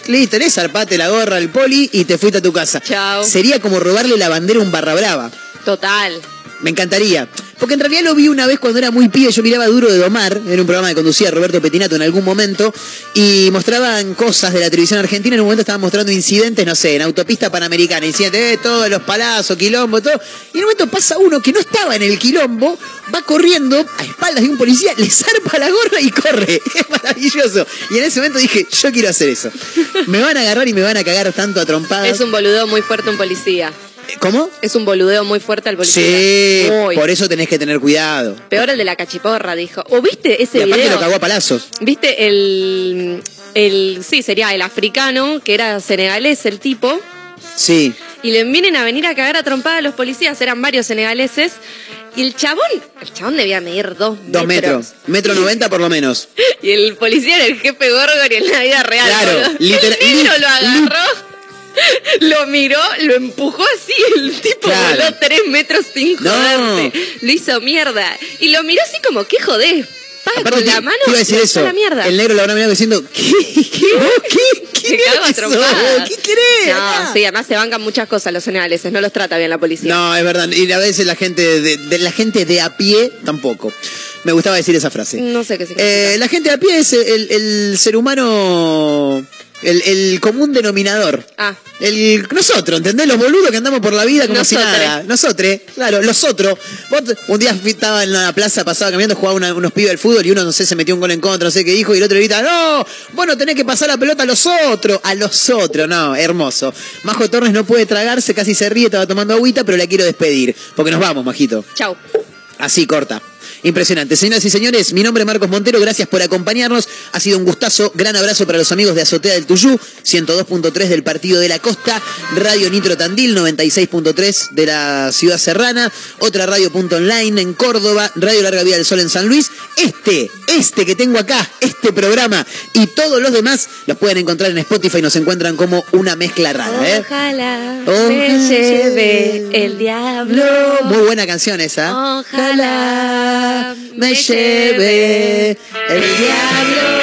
listo, tenés zarpate la gorra al poli y te fuiste a tu casa. Chao. Sería como robarle la bandera a un barra brava. Total. Me encantaría. Porque en realidad lo vi una vez cuando era muy pibe, yo miraba Duro de Domar, era un programa que conducía Roberto Petinato en algún momento, y mostraban cosas de la televisión argentina, en un momento estaban mostrando incidentes, no sé, en autopista panamericana, incidentes, eh, todos los palazos, quilombo, todo, y en un momento pasa uno que no estaba en el quilombo, va corriendo a espaldas de un policía, le zarpa la gorra y corre. Es maravilloso. Y en ese momento dije, yo quiero hacer eso. Me van a agarrar y me van a cagar tanto a trompadas. Es un boludeo muy fuerte un policía. ¿Cómo? Es un boludeo muy fuerte al policía. Sí, Muy. por eso tenés que tener cuidado. Peor el de la cachiporra, dijo. ¿O viste ese Y aparte video? lo cagó a palazos. ¿Viste el, el. Sí, sería el africano, que era senegalés el tipo. Sí. Y le vienen a venir a cagar a trompada a los policías, eran varios senegaleses. Y el chabón, el chabón debía medir dos, Dos metros. Metro noventa por lo menos. Y el policía era el jefe Gorgor y en la vida real. Claro, literal- lo agarró, lo miró, lo empujó así, el tipo Claro. voló tres metros sin No. joderse. Lo hizo mierda. Y lo miró así como, ¿qué jodés? Pa, Aparte, con la mano, te iba a decir eso. la mierda. El negro lo habrá mirado diciendo, ¿qué? ¿Qué? ¿Vos ¿Qué? Se cago a ¿Qué. ¿Qué querés? No, acá? sí, además se bancan muchas cosas los senegaleses, no los trata bien la policía. No, es verdad. Y a veces la gente de, de- la gente de a pie tampoco. Me gustaba decir esa frase. No sé qué significa. Eh, la gente de a pie es el, el ser humano, el, el común denominador. Ah. El, nosotros, ¿entendés? Los boludos que andamos por la vida como si nada. Nosotros, claro, los otros. Vos un día estaba en la plaza, pasaba caminando, jugaba una- unos pibes al fútbol y uno, no sé, se metió un gol en contra, no sé qué dijo, y el otro le grita, no, vos no tenés que pasar la pelota a los otros, a los otros, no, hermoso. Majo Torres no puede tragarse, casi se ríe, estaba tomando agüita, pero la quiero despedir, porque nos vamos, Majito. Chau. Así corta. Impresionante. Señoras y señores, mi nombre es Marcos Montero, gracias por acompañarnos. Ha sido un gustazo. Gran abrazo para los amigos de Azotea del Tuyú, 102.3 del Partido de la Costa, Radio Nitro Tandil, 96.3 de la Ciudad Serrana, otra radio punto online en Córdoba, Radio Larga Vida del Sol en San Luis. Este, este que tengo acá, este programa y todos los demás los pueden encontrar en Spotify, nos encuentran como una mezcla rara. ¿eh? Ojalá Ojalá me lleve el diablo. Muy buena canción esa. Ojalá me lleve el diablo.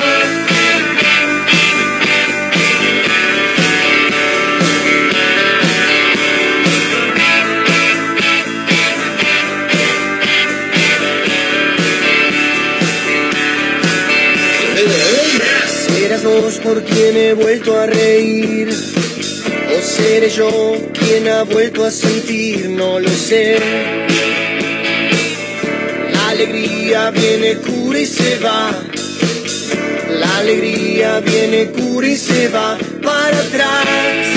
Serás vos por quien he vuelto a reír. O seré yo quien ha vuelto a sentir, no lo sé. La alegría viene, cura y se va. La alegría viene, cura y se va para atrás.